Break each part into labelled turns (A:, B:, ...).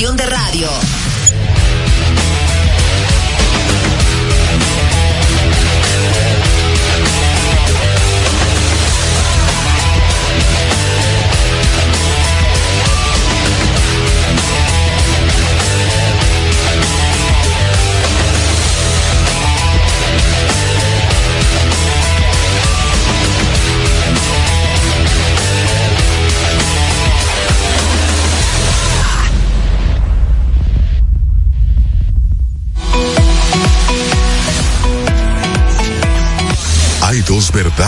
A: de radio.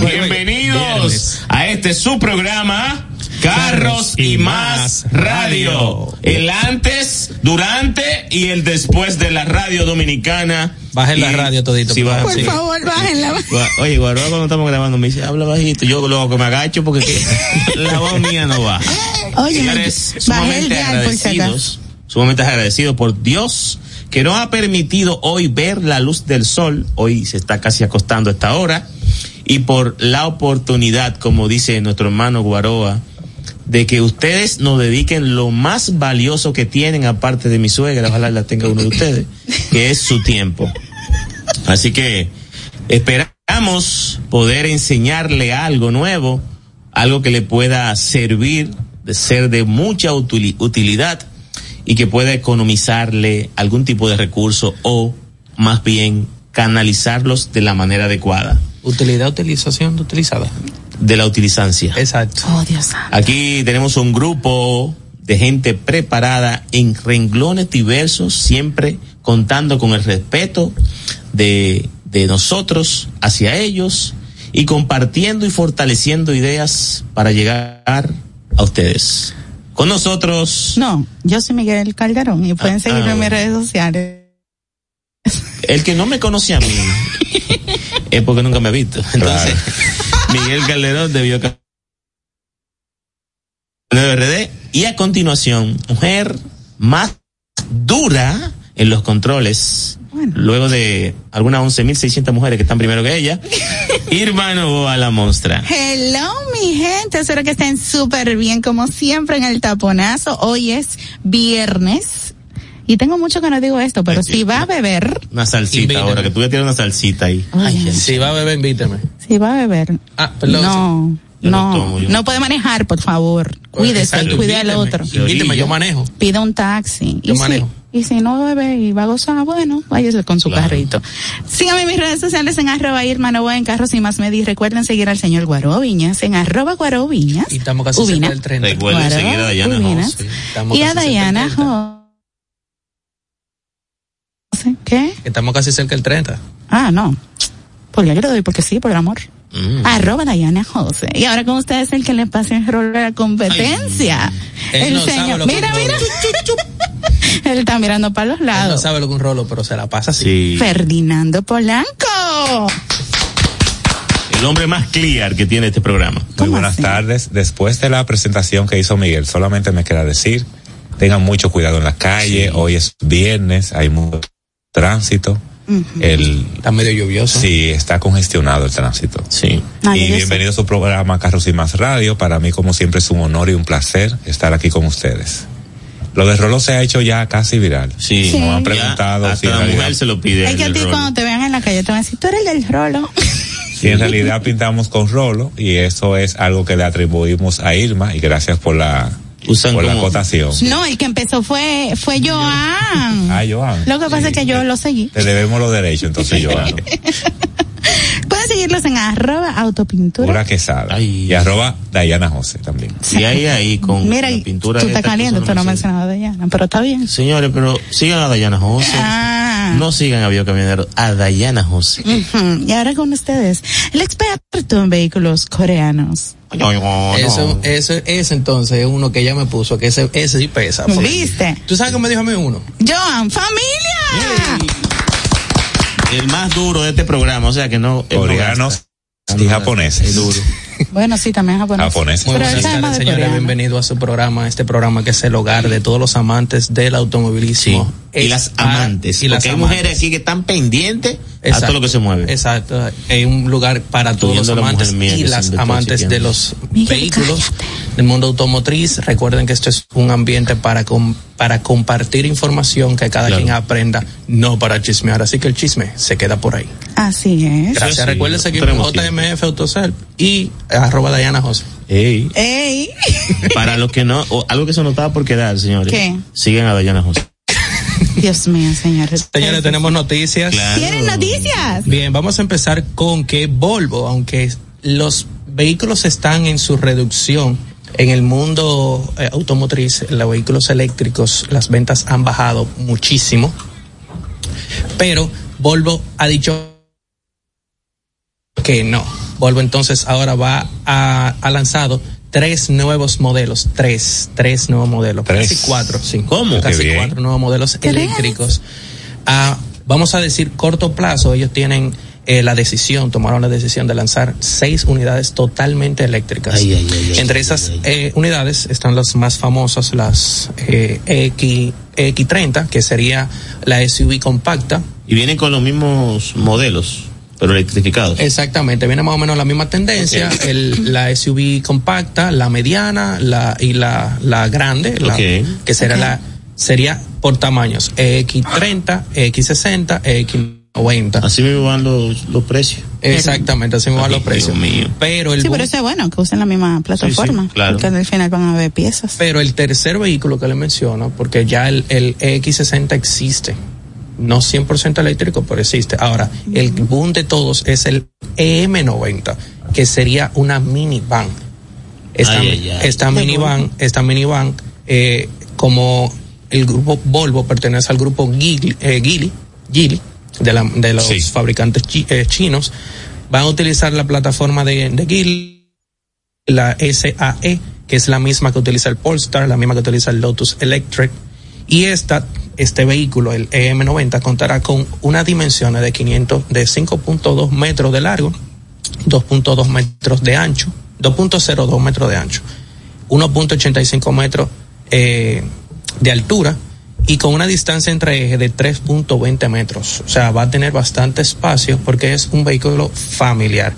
B: Bienvenidos a este su programa Carros y más radio. El antes, durante y el después de la radio dominicana.
C: Bajen la radio todito.
B: Sí, baja-
D: Por
B: sí.
D: favor, bájenla.
B: Oye, Guaroa cuando estamos grabando me dice, habla bajito. Yo luego que me agacho porque que- la voz mía no va.
D: Oye, el
B: sumamente agradecidos, sumamente agradecidos por Dios que nos ha permitido hoy ver la luz del sol. Hoy se está casi acostando a esta hora. Y por la oportunidad, como dice nuestro hermano Guaroa, de que ustedes nos dediquen lo más valioso que tienen, aparte de mi suegra, ojalá la tenga uno de ustedes, que es su tiempo. Así que esperamos poder enseñarle algo nuevo, algo que le pueda servir, de ser de mucha utili- utilidad y que pueda economizarle algún tipo de recurso o más bien canalizarlos de la manera adecuada,
C: Utilidad, utilización, utilizada.
B: de la utilizancia.
C: Exacto.
D: Oh, Dios santo.
B: Aquí tenemos un grupo de gente preparada en renglones diversos, siempre contando con el respeto de, de nosotros hacia ellos y compartiendo y fortaleciendo ideas para llegar a ustedes. Con nosotros,
D: No, yo soy Miguel Calderón y pueden
B: Ah,
D: seguirme
B: ah,
D: en mis
B: bueno.
D: redes sociales.
B: el que no me conoce a mí es porque nunca me ha visto. Entonces, Miguel Calderón debió RD y a continuación, mujer más dura en los controles.
D: Bueno.
B: Luego de algunas 11.600 mujeres que están primero que ella, Irma Novoa la monstra.
D: Hello, mi gente. Espero que estén súper bien, como siempre, en el taponazo. Hoy es viernes. Y tengo mucho que no digo esto, pero
B: Aquí.
D: si va a beber,
B: Una salsita
C: Invítame.
B: ahora, que tú ya tienes una salsita ahí.
D: Ay,
B: ay,
C: Si va a beber, invíteme.
D: si va a beber,
C: Ah, perdón.
D: no,
B: Yo no
D: no,
B: tomo,
D: puede manejar, por favor. Cuídese,
C: Exacto,
D: cuide al otro.
C: Invíteme, yo manejo.
D: Pida un taxi.
C: Yo
D: y, si,
C: manejo.
D: Y si no bebe y va a gozar, bueno, váyase con su
B: Claro.
D: carrito. Síganme en mis redes sociales en arroba Irma Novoa en Carros y Más Media. Y recuerden seguir al señor Guaró Viñas en arroba Guaró Viñas.
C: Y estamos casi
D: Ubina.
C: cerca del 30.
B: Recuerden seguir a Dayana
D: Ubinas.
B: José.
D: Y a Dayana
C: 30.
D: José. ¿Qué?
C: Estamos casi cerca del 30.
D: Ah, no. Por yo le doy porque sí, por el amor.
B: Mm.
D: Arroba Dayana José. Y ahora con ustedes el que le pase el rol de la competencia.
C: Él
D: el
C: no
D: señor. Mira, mira. Él está mirando para los
C: Él no
D: lados.
C: sabe lo que un rolo, pero se la pasa así.
B: Sí.
D: Ferdinando Polanco.
B: El hombre más clear que tiene este programa.
E: Muy
D: ¿Cómo
E: buenas
D: así?
E: tardes. Después de la presentación que hizo Miguel, solamente me queda decir, tengan mucho cuidado en la calle. Hoy es viernes, hay mucho tránsito. El
C: Está medio lluvioso.
E: sí está congestionado el tránsito.
B: Sí.
D: Ay,
E: y
D: sé.
E: bienvenido a su programa Carros y Más Radio. Para mí, como siempre, es un honor y un placer estar aquí con ustedes. Lo de Rolo se ha hecho ya casi viral.
B: Sí.
D: Sí.
E: Nos han
B: Ya
E: preguntado
B: hasta
E: si
B: la
E: realidad,
B: mujer se lo pide.
D: Es que a ti cuando te vean en la calle te van a decir, tú eres el del rolo.
E: si en realidad pintamos con Rolo y eso es algo que le atribuimos a Irma y gracias por la,
B: Usan
E: por la acotación.
D: No, el que empezó fue, fue Joan.
E: Ah, Joan.
D: Lo que pasa
E: Sí.
D: es que yo lo seguí.
E: Te debemos los derechos, entonces, Joan.
D: Seguirlos en arroba autopintura.
E: Pura quesada.
B: Ay.
E: Y arroba Dayana José también.
B: Y ahí, ahí, con
D: Mira,
B: la
D: tú
B: pintura.
D: estás
B: esta que
D: caliente, tú no mencionado de Diana, pero está bien.
B: Señores, pero sigan a Dayana José.
D: Ah,
B: no sigan a Biocamionero, a Dayana José.
D: Ujú. Y ahora con ustedes, el experto en vehículos coreanos.
C: Eso, eso, ese entonces es uno que ella me puso, que ese, ese sí pesa. porque-
D: ¿Viste?
C: ¿Tú sabes qué me dijo a mí uno?
D: Joan, familia.
B: El más duro de este programa, o sea que no.
E: Coreanos y japoneses.
B: Es duro.
D: Bueno, sí, también japonés. Más
C: tardes,
D: de
C: señores.
D: coreano.
C: Bienvenido a su programa, este programa que es el hogar de todos los amantes del automovilismo.
B: Y las amantes.
C: Y las
B: porque hay mujeres aquí que están pendientes a
C: Exacto.
B: todo lo que se mueve.
C: Exacto. Es un lugar para todos los
B: la
C: amantes y las amantes de los
D: Miguel,
C: vehículos
D: cállate.
C: del mundo automotriz. Recuerden que esto es un ambiente para com- para compartir información que cada
B: Claro.
C: quien aprenda, no para chismear. Así que el chisme se queda por ahí.
D: Así es.
C: Gracias.
B: sí,
C: Recuerden seguirme en JMF Autosel y arroba Diana José.
B: Ey.
D: Ey.
B: Para los que no, o algo que se notaba por quedar, señores.
D: ¿Qué?
B: Siguen a Dayana José.
D: Dios mío, señores.
C: Señores, tenemos noticias.
B: Claro.
D: ¿Tienen noticias?
C: Bien, vamos a empezar con que Volvo, aunque los vehículos están en su reducción en el mundo eh, automotriz, los vehículos eléctricos, las ventas han bajado muchísimo, pero Volvo ha dicho que no. Volvo entonces ahora va a, ha lanzado tres nuevos modelos, tres, tres nuevos modelos,
E: Tres.
C: casi cuatro, sí.
B: ¿Cómo?
C: Casi
E: bien.
C: cuatro nuevos modelos
D: ¿Tres?
C: eléctricos. A, vamos a decir, corto plazo, ellos tienen eh, la decisión, tomaron la decisión de lanzar seis unidades totalmente eléctricas.
B: Ay, ay, ay, ay,
C: Entre
B: ay,
C: esas
B: ay.
C: eh, unidades están las más famosas, las eh, X, X30, que sería la SUV compacta.
B: Y vienen con los mismos modelos, pero electrificados.
C: Exactamente, viene más o menos la misma tendencia, el, la SUV compacta, la mediana la, y la, la grande, la- que será la sería por tamaños X30, X60, X90.
B: Así mismo van los, los precios.
C: Exactamente, así me van los precios.
B: Dios mío.
C: Pero el
D: Sí, pero eso es bueno, que usen la misma plataforma.
B: claro.
D: Porque al final van a haber piezas.
C: Pero el tercer vehículo que le menciono, porque ya el, el X60 existe, no 100% eléctrico, pero existe. Ahora, el boom de todos es el EM90, que sería una minivan. Esta,
B: Ay, ay, ay.
C: esta minivan, esta minivan, eh, como el grupo Volvo pertenece al grupo Geely, eh, Geely, Geely, de, la- de los
E: Sí.
C: fabricantes chi- eh, chinos, van a utilizar la plataforma de, de Geely la SAE, que es la misma que utiliza el Polestar, la misma que utiliza el Lotus Electric. Y esta, este vehículo, el EM90, contará con unas dimensiones de 500, de 5.2 metros de largo, 2.2 metros de ancho, 2.02 metros de ancho, 1.85 metros eh, de altura y con una distancia entre ejes de 3.20 metros. O sea, va a tener bastante espacio porque es un vehículo familiar.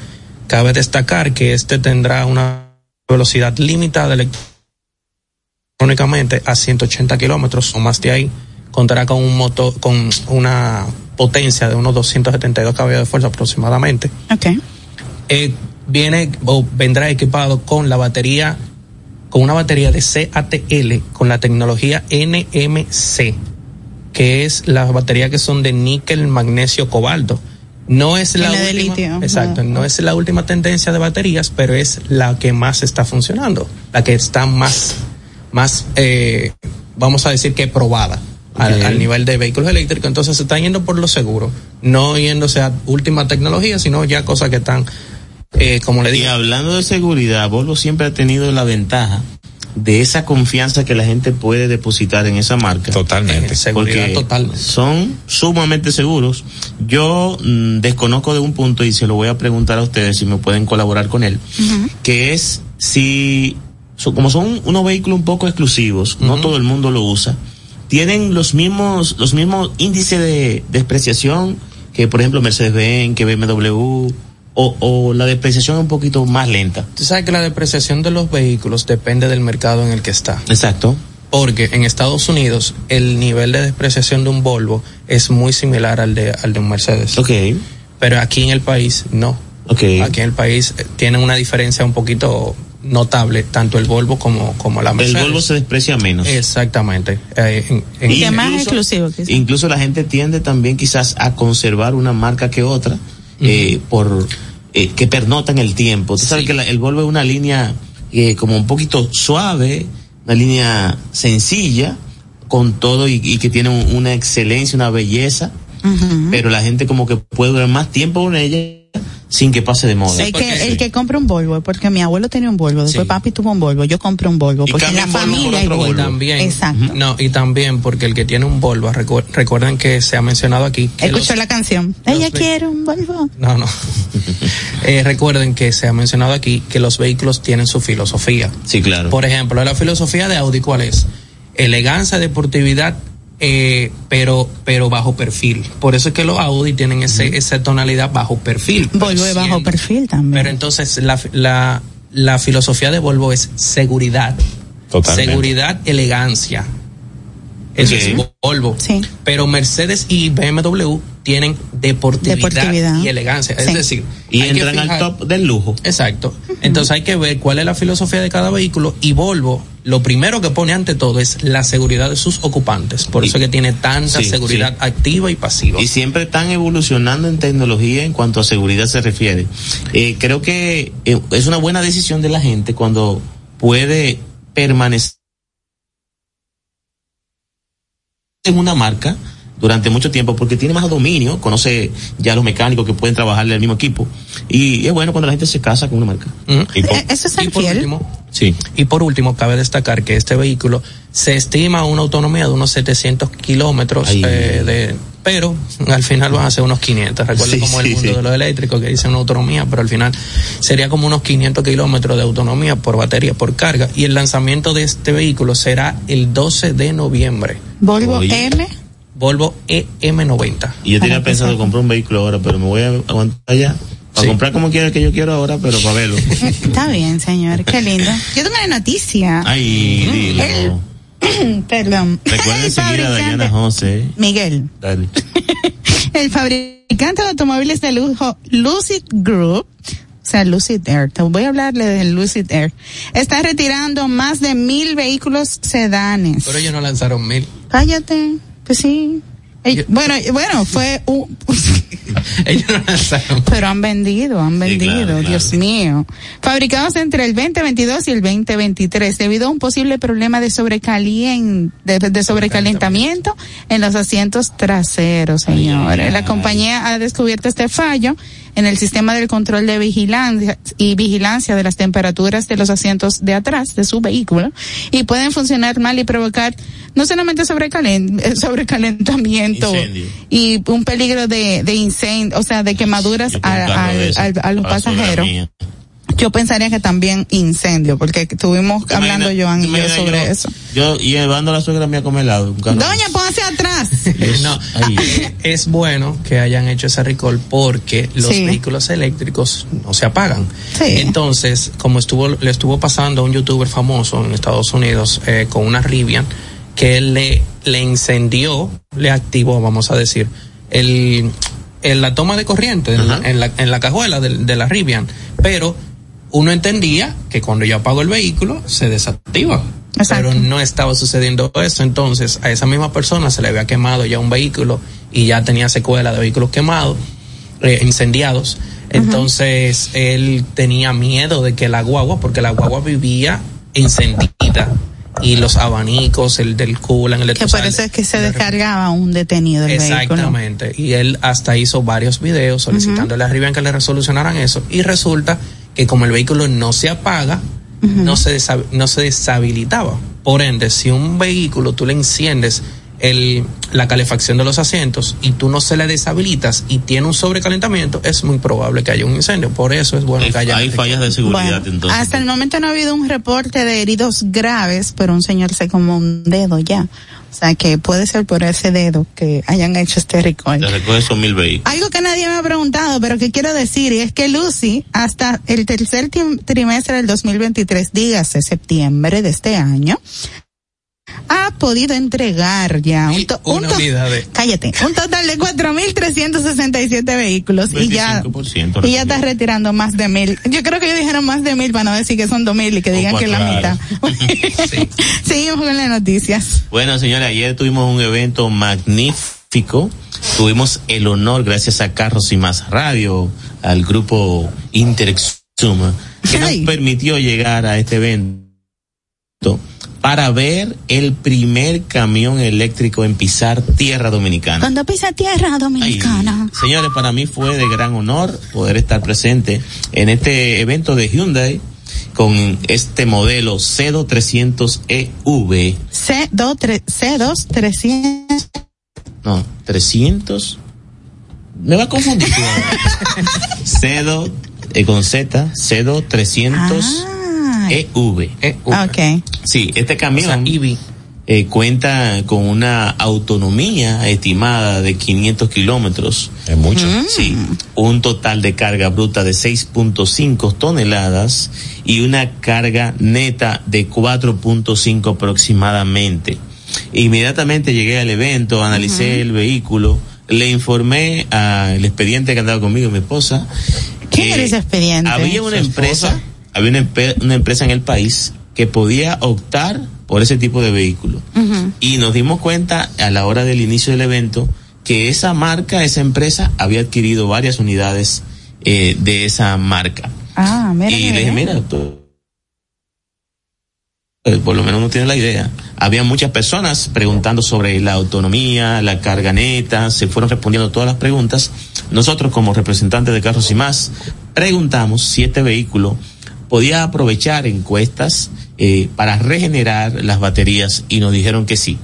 C: Cabe destacar que este tendrá una velocidad limitada electrónicamente a 180 kilómetros o más de ahí. Contará con un motor, con una potencia de unos 272 caballos de fuerza aproximadamente.
D: Ok.
C: Eh, viene o vendrá equipado con la batería, con una batería de CATL con la tecnología NMC, que es las baterías que son de níquel, magnesio, cobalto. No es la última, exacto, no es la última tendencia de baterías, pero es la que más está funcionando, la que está más, más, eh, vamos a decir que probada al, al nivel de vehículos eléctricos. Entonces se está yendo por lo seguro, no yéndose a última tecnología, sino ya cosas que están, eh, como le
B: Y
C: digo,
B: hablando de seguridad, Volvo siempre ha tenido la ventaja de esa confianza que la gente puede depositar en esa marca.
E: Totalmente.
C: Eh, seguridad
B: porque
C: total.
B: son sumamente seguros. Yo mm, desconozco de un punto y se lo voy a preguntar a ustedes si me pueden colaborar con él, que es si, so- como son unos vehículos un poco exclusivos, no todo el mundo lo usa, tienen los mismos, los mismos índices de despreciación que, por ejemplo, Mercedes-Benz, que BMW, o, o la depreciación es un poquito más lenta.
C: Tú sabes que la depreciación de los vehículos depende del mercado en el que está.
B: Exacto.
C: Porque en Estados Unidos el nivel de depreciación de un Volvo es muy similar al de, al de un Mercedes.
B: Ok,
C: Pero aquí en el país no.
B: ok.
C: Aquí en el país eh, tienen una diferencia un poquito notable, tanto el Volvo como, como la
B: El
C: Mercedes.
B: Volvo se desprecia menos.
C: Exactamente. Eh, en- en-
D: Y que más exclusivo, quizás.
B: Incluso la gente tiende también quizás a conservar una marca que otra eh, por eh, que pernota en el tiempo. Tú sabes que la- el Volvo es una línea eh, como un poquito suave, una línea sencilla con todo y, y que tiene un- una excelencia, una belleza pero la gente como que puede durar más tiempo con ella sin que pase de moda.
D: el, que, el que compra un Volvo, porque mi abuelo tenía un Volvo, después
C: Sí.
D: papi tuvo un Volvo, yo compré un Volvo,
B: Y
D: porque en la
B: Volvo por
D: familia hay
B: otro
D: Volvo.
B: Volvo.
C: También.
D: Exacto.
C: No, y también porque el que tiene un Volvo, recu- recuerden que se ha mencionado aquí. que
D: Escuchó
C: los-
D: la canción. Ella quiere un Volvo.
C: No, no. Eh, recuerden que se ha mencionado aquí que los vehículos tienen su filosofía.
B: Sí, claro.
C: Por ejemplo, la filosofía de Audi, ¿cuál es? Elegancia, deportividad, eh, pero, pero bajo perfil. Por eso es que los Audi tienen ese, esa tonalidad bajo perfil.
D: Volvo
C: Pero
D: bajo perfil también.
C: Pero entonces la, la, la filosofía de Volvo es seguridad.
E: Totalmente.
C: Seguridad, elegancia. Eso es Volvo.
D: Sí.
C: Pero Mercedes y BMW tienen deportividad,
D: Deportividad.
C: y elegancia.
D: Sí.
C: Es decir,
B: y entran al top del lujo.
C: Exacto. Entonces hay que ver cuál es la filosofía de cada vehículo y Volvo lo primero que pone ante todo es la seguridad de sus ocupantes. Por
B: Y-
C: eso es que tiene tanta
B: Sí,
C: seguridad
B: sí.
C: activa y pasiva.
B: Y siempre están evolucionando en tecnología en cuanto a seguridad se refiere. Eh, creo que eh, es una buena decisión de la gente cuando puede permanecer en una marca durante mucho tiempo porque tiene más dominio, conoce ya los mecánicos que pueden trabajarle al mismo equipo. Y es bueno cuando la gente se casa con una marca.
C: Ujú.
E: Y por-
D: Eh, Eso es
C: Y
D: ser
C: por
D: fiel.
C: último,
B: Sí.
C: Y por último, cabe destacar que este vehículo se estima una autonomía de unos 700 kilómetros, eh, de, pero al final van a ser unos 500. Recuerden
B: Sí,
C: como
B: sí,
C: el mundo
B: sí.
C: de los eléctricos que dice una autonomía, pero al final sería como unos 500 kilómetros de autonomía por batería, por carga. Y el lanzamiento de este vehículo será el 12 de noviembre.
D: Volvo
B: Oye.
D: M.
C: Volvo E EM90.
B: Y yo tenía pensado comprar un vehículo ahora, pero me voy a aguantar ya. Para
C: Sí.
B: comprar como quiera que yo quiero ahora, pero para verlo.
D: Está bien, señor. Qué lindo. Yo tengo una noticia.
B: Ay, dilo.
D: Perdón.
B: Recuerden
D: El
B: seguir a Dayana José.
D: Miguel.
B: Dale.
D: El fabricante de automóviles de lujo Lucid Group, o sea, Lucid Air, te voy a hablarle del Lucid Air, está retirando más de mil vehículos sedanes.
C: Pero ellos no lanzaron mil.
D: Cállate, pues sí. Ey, bueno, bueno, fue un... Pero han vendido, han vendido,
B: claro.
D: Dios mío. Fabricados entre el 2022 y el 2023 debido a un posible problema de, sobrecalien- de, de sobrecalentamiento en los asientos traseros, señores. La compañía ha descubierto este fallo en el sistema del control de vigilancia y vigilancia de las temperaturas de los asientos de atrás de su vehículo y pueden funcionar mal y provocar no solamente sobrecalen- eh, sobrecalentamiento
B: Incendio.
D: y un peligro de, de incendio, o sea, de quemaduras a, al- a los pasajeros. Yo pensaría que también incendio, porque estuvimos
B: ¿Te
D: hablando Joan y yo sobre
B: yo-
D: eso.
B: Yo llevando a la suegra mía a comer helado.
D: Doña, póngase atrás.
C: No, es bueno que hayan hecho ese recall porque los
D: Sí.
C: vehículos eléctricos no se apagan.
D: Sí.
C: Entonces, como estuvo le estuvo pasando a un youtuber famoso en Estados Unidos eh, con una Rivian que él le le incendió, le activó, vamos a decir, el, el- la toma de corriente en la, en la, en la cajuela de, de la Rivian, pero uno entendía que cuando yo apago el vehículo se desactiva.
D: Exacto.
C: Pero no estaba sucediendo eso. Entonces, a esa misma persona se le había quemado ya un vehículo y ya tenía secuela de vehículos quemados, eh, incendiados. Entonces, él tenía miedo de que la guagua, porque la guagua vivía encendida y los abanicos, el del coolant, el
D: Que por eso es que se descargaba un detenido el vehículo.
C: Exactamente. Y él hasta hizo varios videos solicitándole a Rivian que le resolucionaran eso. Y resulta que como el vehículo no se apaga, no, se no se deshabilitaba. Por ende, si un vehículo tú le enciendes el, la calefacción de los asientos y tú no se le deshabilitas y tiene un sobrecalentamiento, es muy probable que haya un incendio. Por eso es bueno
B: Hay,
C: que haya...
B: hay fallas de seguridad
D: Bueno,
B: entonces.
D: hasta el momento no ha habido un reporte de heridos graves, pero un señor se como un dedo ya. O sea que puede ser por ese dedo que hayan hecho este
B: mil vehículos.
D: Algo que nadie me ha preguntado, pero que quiero decir, y es que Lucy, hasta el tercer trimestre del 2023, dígase septiembre de este año, ha podido entregar ya un, to- un to- cállate, un total de 4.367 vehículos y ya,
B: 25%
D: y ya está
B: recibió.
D: retirando más de mil. Yo creo que ellos dijeron más de mil para no decir que son dos mil y que digan que es la mitad. Seguimos con las noticias.
B: Bueno, señores, ayer tuvimos un evento magnífico. Tuvimos el honor, gracias a Carros y Más Radio, al grupo Interexuma, que nos permitió llegar a este evento para ver el primer camión eléctrico en pisar tierra dominicana.
D: Cuando pisa tierra dominicana.
B: Ay, señores, para mí fue de gran honor poder estar presente en este evento de Hyundai con este modelo C2 300EV.
D: C2 C2 300
B: No, 300 me va a confundir. C2 eh, con Z, C2 300
D: Ah,
B: EV.
D: ok.
B: Sí, este
C: O sea,
B: camión
C: Ivy.
B: eh, cuenta con una autonomía estimada de 500 kilómetros.
E: Es mucho.
B: Sí, un total de carga bruta de 6.5 toneladas y una carga neta de 4.5 aproximadamente. Inmediatamente llegué al evento, analicé el vehículo, le informé al expediente que andaba conmigo, mi esposa,
D: ¿Quién
B: que
D: era ese expediente?
B: había una empresa,
C: esposa.
B: Había una, empresa en el país que podía optar por ese tipo de vehículo. Y nos dimos cuenta a la hora del inicio del evento que esa marca, esa empresa, había adquirido varias unidades eh, de esa marca.
D: Ah, mira.
B: y le dije, mira, tú, eh, por lo menos no tiene la idea. Había muchas personas preguntando sobre la autonomía, la carga neta, se fueron respondiendo todas las preguntas. Nosotros como representantes de Carros y Más preguntamos si este vehículo podía aprovechar encuestas eh, para regenerar las baterías y nos dijeron que sí.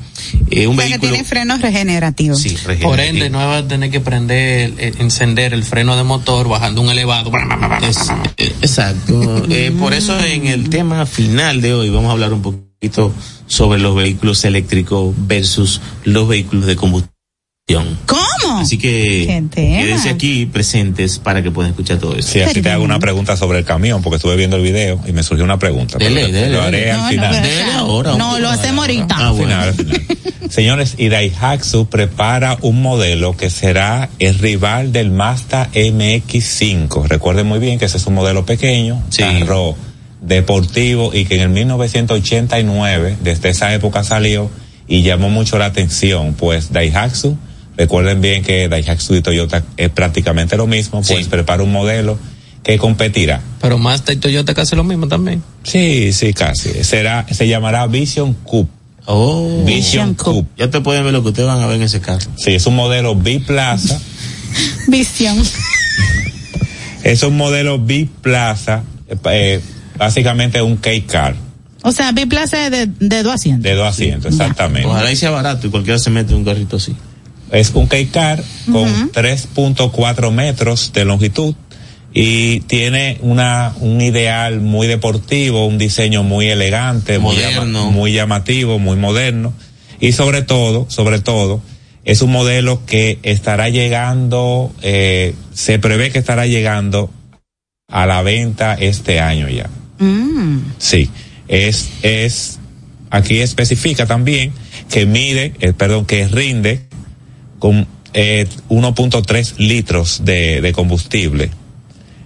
B: Eh, un
D: O sea, que
B: vehículo...
D: tiene frenos regenerativos.
B: Sí,
C: Por
B: regenerativo.
C: ende, no va a tener que prender, eh, encender el freno de motor bajando un elevado.
B: Es- eh, exacto. Eh, por eso en el tema final de hoy vamos a hablar un poquito sobre los vehículos eléctricos versus los vehículos de combustión.
D: ¿Cómo?
B: Así que quédense aquí presentes para que puedan escuchar todo eso.
E: Sí, así te hago una pregunta sobre el camión, porque estuve viendo el video y me surgió una pregunta.
B: Dele, dele,
E: lo haré
B: dele.
E: al
D: No, no,
E: final.
D: pero-
B: Dele ahora.
D: No, lo hacemos ahorita.
B: Ah,
E: Al
B: bueno.
E: final, al final. Señores, y Daihatsu prepara un modelo que será el rival del Mazda MX5. Recuerden muy bien que ese es un modelo pequeño,
B: Sí.
E: carro deportivo y que en el 1989, desde esa época salió y llamó mucho la atención, pues Daihatsu, recuerden bien que Daihatsu y Toyota es prácticamente lo mismo, pues
B: Sí.
E: prepara un modelo que competirá.
C: Pero Mazda y Toyota casi lo mismo también.
E: Sí, sí, casi. Será, se llamará Vision Coupe.
B: Oh,
E: Vision Coupe.
B: ya te pueden ver lo que ustedes van a ver en ese carro.
E: Sí, es un modelo biplaza.
D: Visión.
E: Es un modelo biplaza, eh, básicamente un K-Car
D: O sea, biplaza de, de dos asientos.
E: de dos asientos, exactamente.
B: Ojalá y sea barato y cualquiera se mete un carrito así.
E: Es un K-Car con 3.4 metros de longitud y tiene una un ideal muy deportivo, un diseño muy elegante, muy,
B: Moderno.
E: llama- muy llamativo, muy moderno y sobre todo, sobre todo, es un modelo que estará llegando, eh, se prevé que estará llegando a la venta este año ya.
D: Mm.
E: Sí, es, es, aquí especifica también que mide, eh, perdón, que rinde con eh, 1.3 litros de, de combustible.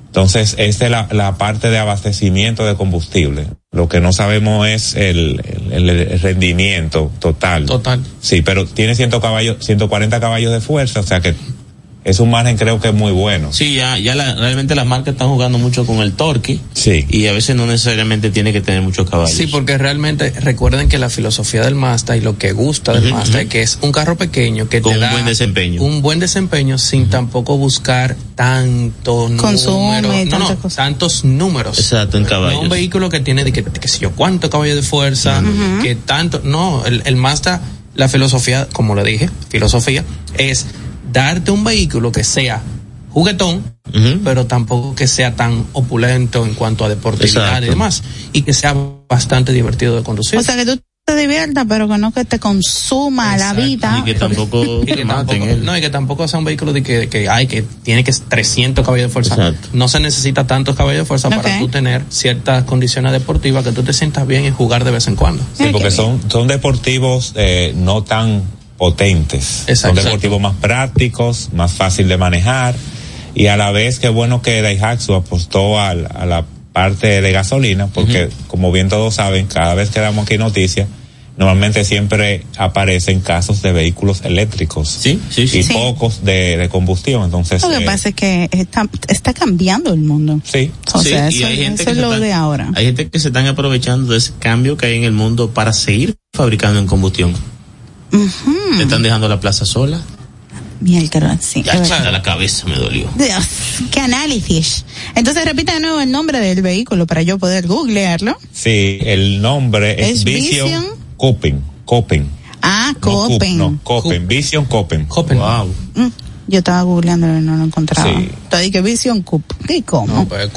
E: Entonces, esta es la, la parte de abastecimiento de combustible. Lo que no sabemos es el, el- el rendimiento total.
C: Total.
E: Sí, pero tiene 100 caballos, 140 caballos de fuerza, o sea que es un margen creo que es muy bueno.
B: Sí, ya, ya la- realmente las marcas están jugando mucho con el torque
E: Sí.
B: y a veces no necesariamente tiene que tener muchos caballos.
C: Sí, porque realmente recuerden que la filosofía del Mazda y lo que gusta del
B: Ujú,
C: Mazda es que es un carro pequeño que
B: Con
C: te
B: un
C: da
B: buen desempeño.
C: un buen desempeño sin tampoco buscar tanto
D: Consume
C: número, no, no,
D: cosas.
C: tantos números.
B: Exacto, en
C: No
B: caballos.
C: un vehículo que tiene de que, que sé yo cuánto caballo de fuerza, que tanto, no, el, el Mazda, la filosofía, como le dije, filosofía, es darte un vehículo que sea juguetón, pero tampoco que sea tan opulento en cuanto a deportividad
B: Exacto.
C: y demás, y que sea bastante divertido de conducir.
D: O sea, que tú te diviertas, pero que no que te consuma la vida.
B: Y que tampoco
C: y que tampoco, no, y que tampoco sea un vehículo de que, que hay que tiene que 300 caballos de fuerza.
B: Exacto.
C: No se necesita tantos caballos de fuerza para tú tener ciertas condiciones deportivas que tú te sientas bien y jugar de vez en cuando.
E: Sí, porque son, son deportivos eh, no tan potentes.
C: Exacto.
E: Son deportivos más prácticos, más fácil de manejar. Y a la vez, qué bueno que Daihatsu apostó al- a, la parte de gasolina, porque como bien todos saben, cada vez que damos aquí noticias, normalmente siempre aparecen casos de vehículos eléctricos.
B: Sí, sí, sí.
E: Y
D: Sí.
E: pocos de, de combustión. Entonces,
D: Lo que
E: eh,
D: pasa es que está, está cambiando el mundo.
E: sí.
D: O
B: Sí,
D: sea,
B: y
D: eso,
B: hay gente
D: eso
B: que
D: es lo
B: están-
D: de ahora.
B: Hay gente que se están aprovechando de ese cambio que hay en el mundo para seguir fabricando en combustión.
D: Ujú.
B: Están dejando la plaza sola.
D: Mierda, sí.
B: Ya hasta la cabeza me dolió.
D: Dios, qué análisis. Entonces repita de nuevo el nombre del vehículo para yo poder googlearlo.
E: Sí, el nombre es,
D: ¿Es
E: Vision,
D: Vision?
E: Copen. Copen.
D: Ah,
E: No, Cup,
D: Copen.
E: No, Copen. Vision Copen.
C: Copen.
B: Wow.
D: Mm, yo estaba googleando y no lo encontraba.
E: Sí.
D: Entonces dije Vision Cup. ¿Y cómo?
C: No, pues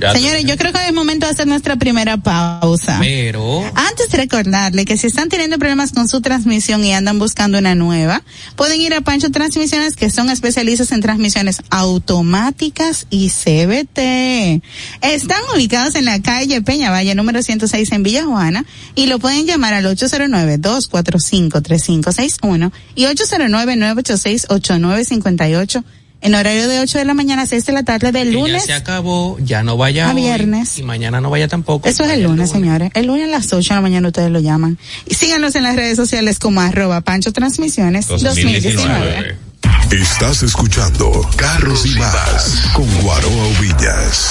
C: ya
D: Señores, yo creo que es momento de hacer nuestra primera pausa.
C: Pero.
D: Antes de recordarle que si están teniendo problemas con su transmisión y andan buscando una nueva, pueden ir a Pancho Transmisiones que son especialistas en transmisiones automáticas y CBT. Están ubicados en la calle Peña Valle número 106 en Villa Juana y lo pueden llamar al 809-245-3561 y 809-986-8958 en horario de 8 de la mañana a 6 de la tarde del
C: que ya
D: lunes.
C: se acabó, ya no vaya
D: a
C: hoy,
D: viernes.
C: y mañana no vaya tampoco.
D: Eso es el lunes, señores. El lunes a las 8 de la mañana ustedes lo llaman. Y síganos en las redes sociales como arroba Pancho Transmisiones 2019.
E: 2019.
F: Estás escuchando Carros y Más con Guaroa Villas.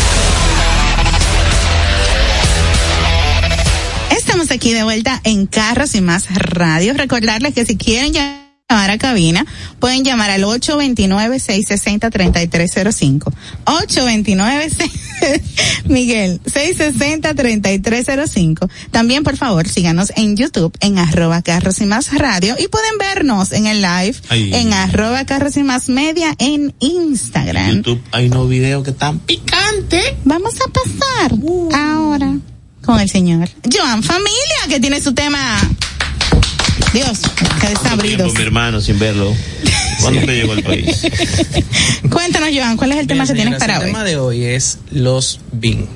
D: Estamos aquí de vuelta en Carros y Más Radio. Recordarles que si quieren llamar a cabina, pueden llamar al 829-660-3305. 829 Miguel, 660-3305. También, por favor, síganos en YouTube en arroba Carros y Más Radio y pueden vernos en el live en arroba Carros y Más Media en Instagram.
B: YouTube hay unos videos que están picantes.
D: Vamos a pasar ahora con el señor Joan Familia, que tiene su tema. Dios, que desabridos.
B: mi hermano, sin verlo. ¿Cuándo te llegó al país?
D: Cuéntanos, Joan, ¿cuál es el tema
C: Bien,
D: que tienes para
C: el
D: hoy?
C: tema de hoy es los BIN.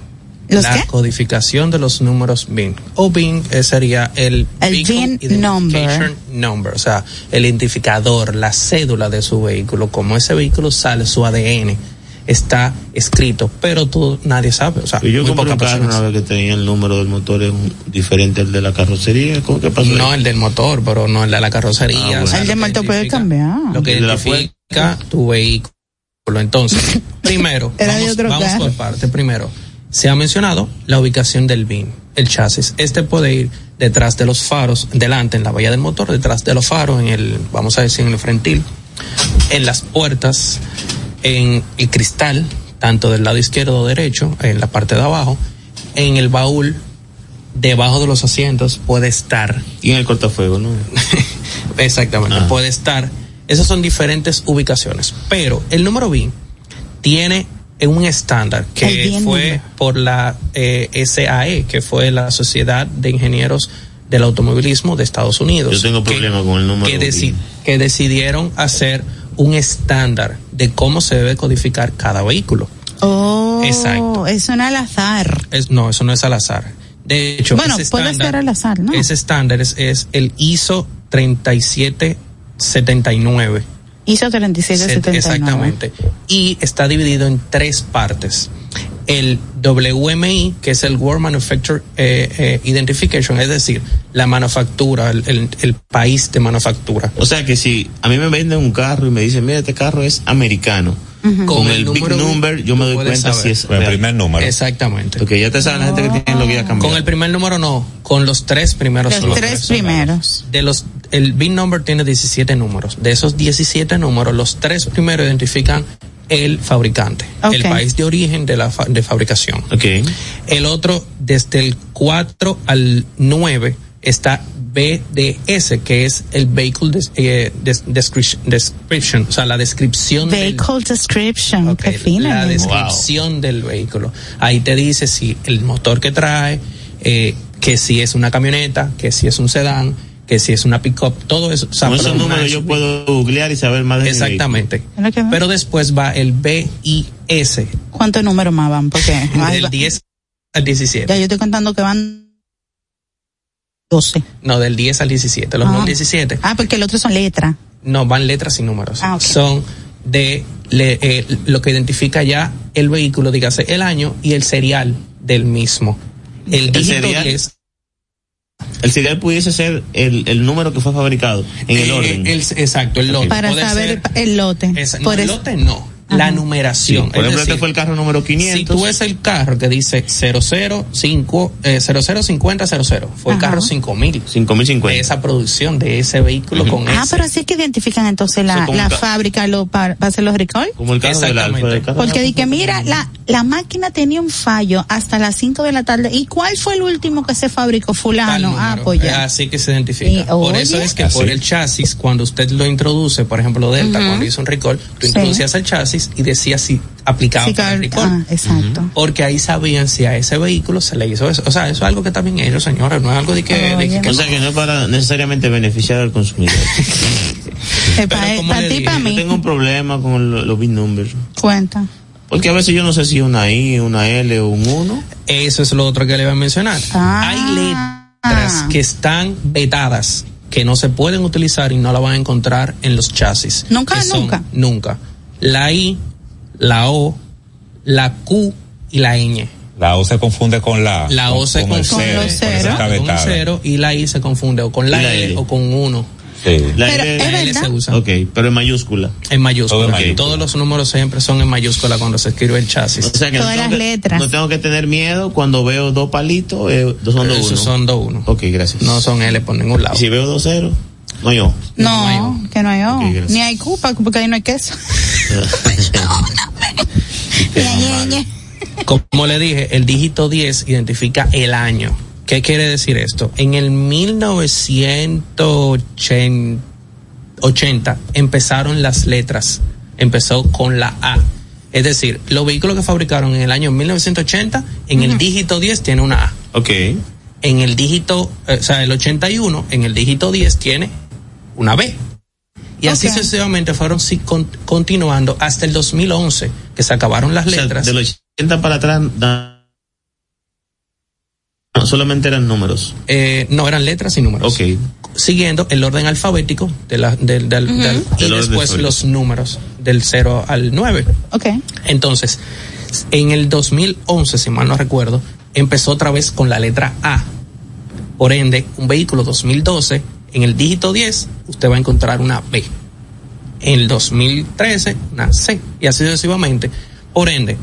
D: ¿Los
C: la
D: qué?
C: codificación de los números BIN. O BIN eh, sería el,
D: El VIN number.
C: Number, o sea, el identificador, la cédula de su vehículo. Como ese vehículo sale, su ADN está escrito, pero tú nadie sabe, o sea,
B: Yo
C: muy
B: compré un carro una vez que tenía el número del motor es un- diferente al de la carrocería. ¿Cómo que pasó?
C: No
B: ahí?
C: el del motor, pero no el de la carrocería.
B: Ah, bueno.
C: o sea,
D: El del motor puede cambiar.
C: Lo que identifica tu vehículo. Entonces, primero,
D: Era de
C: vamos, vamos por parte. Primero, se ha mencionado la ubicación del BIN, el chasis. Este puede ir detrás de los faros, delante en la valla del motor, detrás de los faros, en el, vamos a decir, en el frentil, en las puertas, en el cristal, tanto del lado izquierdo o derecho, en la parte de abajo, en el baúl, debajo de los asientos puede estar
B: Y en el cortafuego, ¿no?
C: Exactamente,
B: Ah.
C: puede estar. Esas son diferentes ubicaciones, pero el número BIN tiene un estándar que fue por la eh, SAE, que fue la Sociedad de Ingenieros del Automovilismo de Estados Unidos.
B: Yo tengo
C: que-
B: problema con el número
C: que, deci- que decidieron hacer un estándar de cómo se debe codificar cada vehículo.
D: Oh,
C: Exacto.
D: eso no al azar.
C: Es, no, eso no es al azar. De hecho,
D: Bueno,
C: ese
D: puede
C: estándar-
D: ser al azar, ¿no?
C: Ese estándar es, es el ISO 3779.
D: Hizo 3779.
C: Exactamente. Y está dividido en tres partes. El WMI, que es el World Manufacturer eh, eh, Identification, es decir, la manufactura, el, el- el país de manufactura.
B: O sea que si a mí me venden un carro y me dicen, mira, este carro es americano, con, el, big number yo me doy cuenta
C: saber.
B: si es
E: Con el primer número.
C: Exactamente.
B: Porque ya te saben la gente que tiene los guías cambiados.
C: Con el primer número no, con los tres primeros.
D: Los
C: números.
D: tres primeros.
C: De los, el BIN number tiene 17 números. De esos 17 números, los tres primeros identifican el fabricante, el país de origen de la fa- de fabricación. El otro, desde el 4 al 9, está BDS, que es el Vehicle des- eh, des- description, description, o sea, la descripción del,
D: Vehicle description,
C: Ok,
D: qué fina.
C: La descripción del vehículo. Ahí te dice si el motor que trae, eh, que si es una camioneta, que si es un sedán, que si es una pick-up, todo eso. o sea,
B: Con esos números yo puedo googlear y saber más de
C: Exactamente. Pero después va el BIS,
D: ¿Cuántos números más van? Porque
C: del
D: va-
C: 10 al 17.
D: ya yo estoy contando que van 12.
C: No, del 10 al 17. Los
D: Ah.
C: no 17
D: Ah, porque el otro son letras.
C: no van letras y números.
D: Ah, ok.
C: Son de le- eh, lo que identifica ya el vehículo, dígase el año y el serial del mismo. El dígito
B: serial?
C: 10
B: El serial pudiese ser el, el número que fue fabricado en el
C: Eh,
B: orden.
C: el- exacto, el lote.
D: Para
C: Puede
D: saber
C: ser-
D: el lote.
C: esa- no,
D: Por
C: el
D: eso-
C: lote no. La numeración.
B: Por
C: Es
B: ejemplo,
C: decir,
B: este fue el carro número 500.
C: Si tú ves el carro que dice 005, eh, 005000, fue el carro 5000.
B: 5050.
C: Esa producción de ese vehículo con
D: Ah,
C: ese.
D: pero así es que identifican entonces la, la fábrica lo, para, para hacer los recall.
B: Como el carro del
C: Exactamente.
B: Alfa. el carro
D: Porque
B: del
D: di que mira, la, la máquina tenía un fallo hasta las 5 de la tarde. ¿Y cuál fue el último que se fabricó? Fulano. Ah, pues ya.
C: Así que se identifica.
D: Y,
C: por eso es que
E: Así.
C: por el chasis, cuando usted lo introduce, por ejemplo, Delta, cuando hizo un recall, tú
D: Sí.
C: introducías el chasis y decía si aplicaba
D: Sí,
C: para el
D: claro.
C: recall.
D: Ah, exacto.
C: Porque ahí sabían si a ese vehículo se le hizo eso. O sea, eso es algo que también ellos, señores, no es algo de que... de
D: Oye.
C: que-
B: O sea que no es para necesariamente beneficiar al consumidor.
D: Para
C: como le
D: ti, para
B: Yo
D: mí.
B: tengo un problema con lo- los big numbers.
D: Cuenta.
B: Porque a veces yo no sé si una I, una L o un 1.
C: Eso es lo otro que le iba a mencionar.
D: Ah.
C: Hay letras que están vetadas, que no se pueden utilizar y no la van a encontrar en los chasis.
D: Nunca,
C: son-
D: nunca.
C: La I, la O, la Q y la ñ.
E: La O se confunde con la.
C: La O
E: con-
C: se
E: con el
C: confunde
E: cero,
C: con un
E: vetada.
C: cero y la I se confunde o con la,
B: la
C: L,
B: L.
C: o con uno.
E: Sí.
B: La
D: Pero
B: L,
D: es
C: La L se usa
B: Ok, pero en mayúscula.
C: en mayúscula.
E: Todo en
C: Ok,
E: mayúscula.
C: Todos los números siempre son en mayúscula cuando se escribe el chasis.
B: O sea que
D: Todas
B: no tengo
D: las
B: que-
D: letras.
B: No tengo que tener miedo cuando veo dos palitos, eh, dos son dos
C: Esos
B: uno.
C: son dos uno.
B: Ok, gracias.
C: No son L por ningún lado.
B: Y si veo dos ceros, no yo.
D: No,
C: No hay O.
D: que no hay O.
B: Ok, gracias.
D: Ni hay cupa, porque ahí no hay queso.
C: Como le dije, el dígito 10 identifica el año. ¿Qué quiere decir esto? En el 1980 empezaron las letras. Empezó con la A. Es decir, los vehículos que fabricaron en el año 1980, en el dígito 10 tiene una A.
B: Ok.
C: En el dígito, eh, o sea, el 81, en el dígito 10 tiene una B. Y así sucesivamente fueron continuando hasta el 2011, que se acabaron las
B: O sea,
C: letras.
B: de los 80 para atrás, no, solamente eran números.
C: Eh, no, eran letras y números.
B: Ok.
C: Siguiendo el orden alfabético de la, del, del- del-
B: Del
C: y después los números del 0 al 9.
D: Ok.
C: Entonces, en el 2011, si mal no recuerdo, empezó otra vez con la letra A. Por ende, un vehículo 2012, en el dígito 10, usted va a encontrar una B. En el 2013, una C. Y así sucesivamente. Por ende,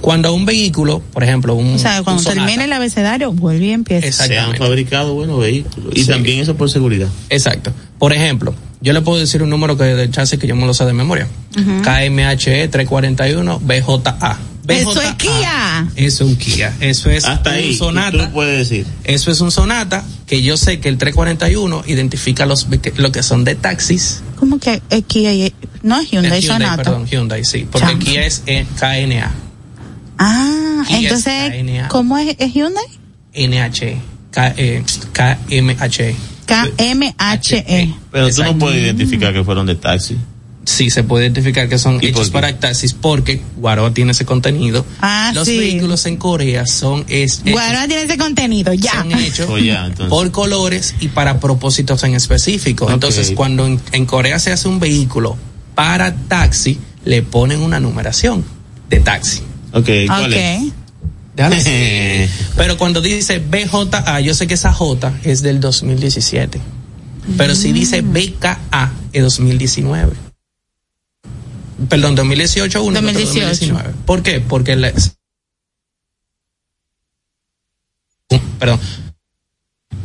C: cuando un vehículo, por ejemplo, un.
D: O sea, cuando termine el abecedario, vuelve y empieza.
B: Se han
C: Exactamente.
B: fabricado buenos vehículos. Y
C: Sí.
B: también eso por seguridad.
C: Exacto. Por ejemplo, yo le puedo decir un número que del chasis que yo me lo sé de memoria. KMHE 341 BJA.
D: Eso es. Kia.
C: Eso es un Kia. Eso es
B: Hasta
C: un
B: ahí. Tú
C: Sonata.
B: lo puedes decir.
C: Eso es un Sonata que yo sé que el 341 identifica los lo que son de taxis.
D: ¿Cómo que es Kia? y- No es Hyundai,
C: Eh,
D: Sonata.
C: perdón, Hyundai, sí. Porque
D: Chanfle.
C: Kia es eh, KNA.
D: Ah,
C: Kia es
D: entonces,
C: KNA.
D: ¿cómo es, es Hyundai?
C: NH. K, eh, KMH.
D: KMHE.
B: Pero tú
C: Exacto.
B: no puedes identificar que fueron de taxi.
C: Sí, se puede identificar que son
B: ¿Y
C: hechos para taxis porque Guaroa tiene ese contenido.
D: Ah,
C: Los
D: sí.
C: vehículos en Corea son, es,
D: Bueno, tiene ese contenido, ya.
C: son hechos
B: Oh,
C: por colores y para propósitos en específico. Entonces, cuando en, en Corea se hace un vehículo para taxi le ponen una numeración de taxi.
B: Ok, ¿cuál es?
D: Ok.
C: Déjalo así. Pero cuando dice BJA, yo sé que esa J es del 2017. Pero si dice BKA, es 2019. Perdón, 2018 uno, pero
D: 2018.
C: 2019. ¿Por qué? Porque la- perdón.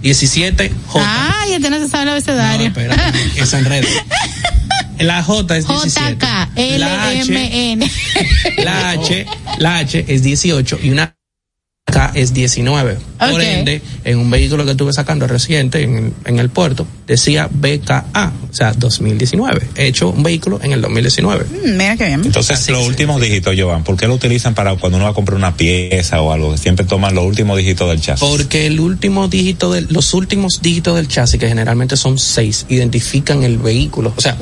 C: 17 J.
D: Ah, ya te no se sabe el
C: No,
D: abecedario.
C: espera, que se enreda. La J es 17.
D: JK,
C: La H,
D: LMN.
C: la H, la H es 18 y una K es 19. Por ende, en un vehículo que estuve sacando reciente en, en el puerto, decía BKA, o sea, 2019. He hecho un vehículo en el 2019.
D: Mm, Mira qué bien.
E: Entonces, los
C: sí.
E: últimos dígitos, Jovan, ¿por qué lo utilizan para cuando uno va a comprar una pieza o algo? Siempre toman los últimos dígitos del chasis.
C: Porque el último dígito del, los últimos dígitos del chasis, que generalmente son seis, identifican el vehículo. O sea,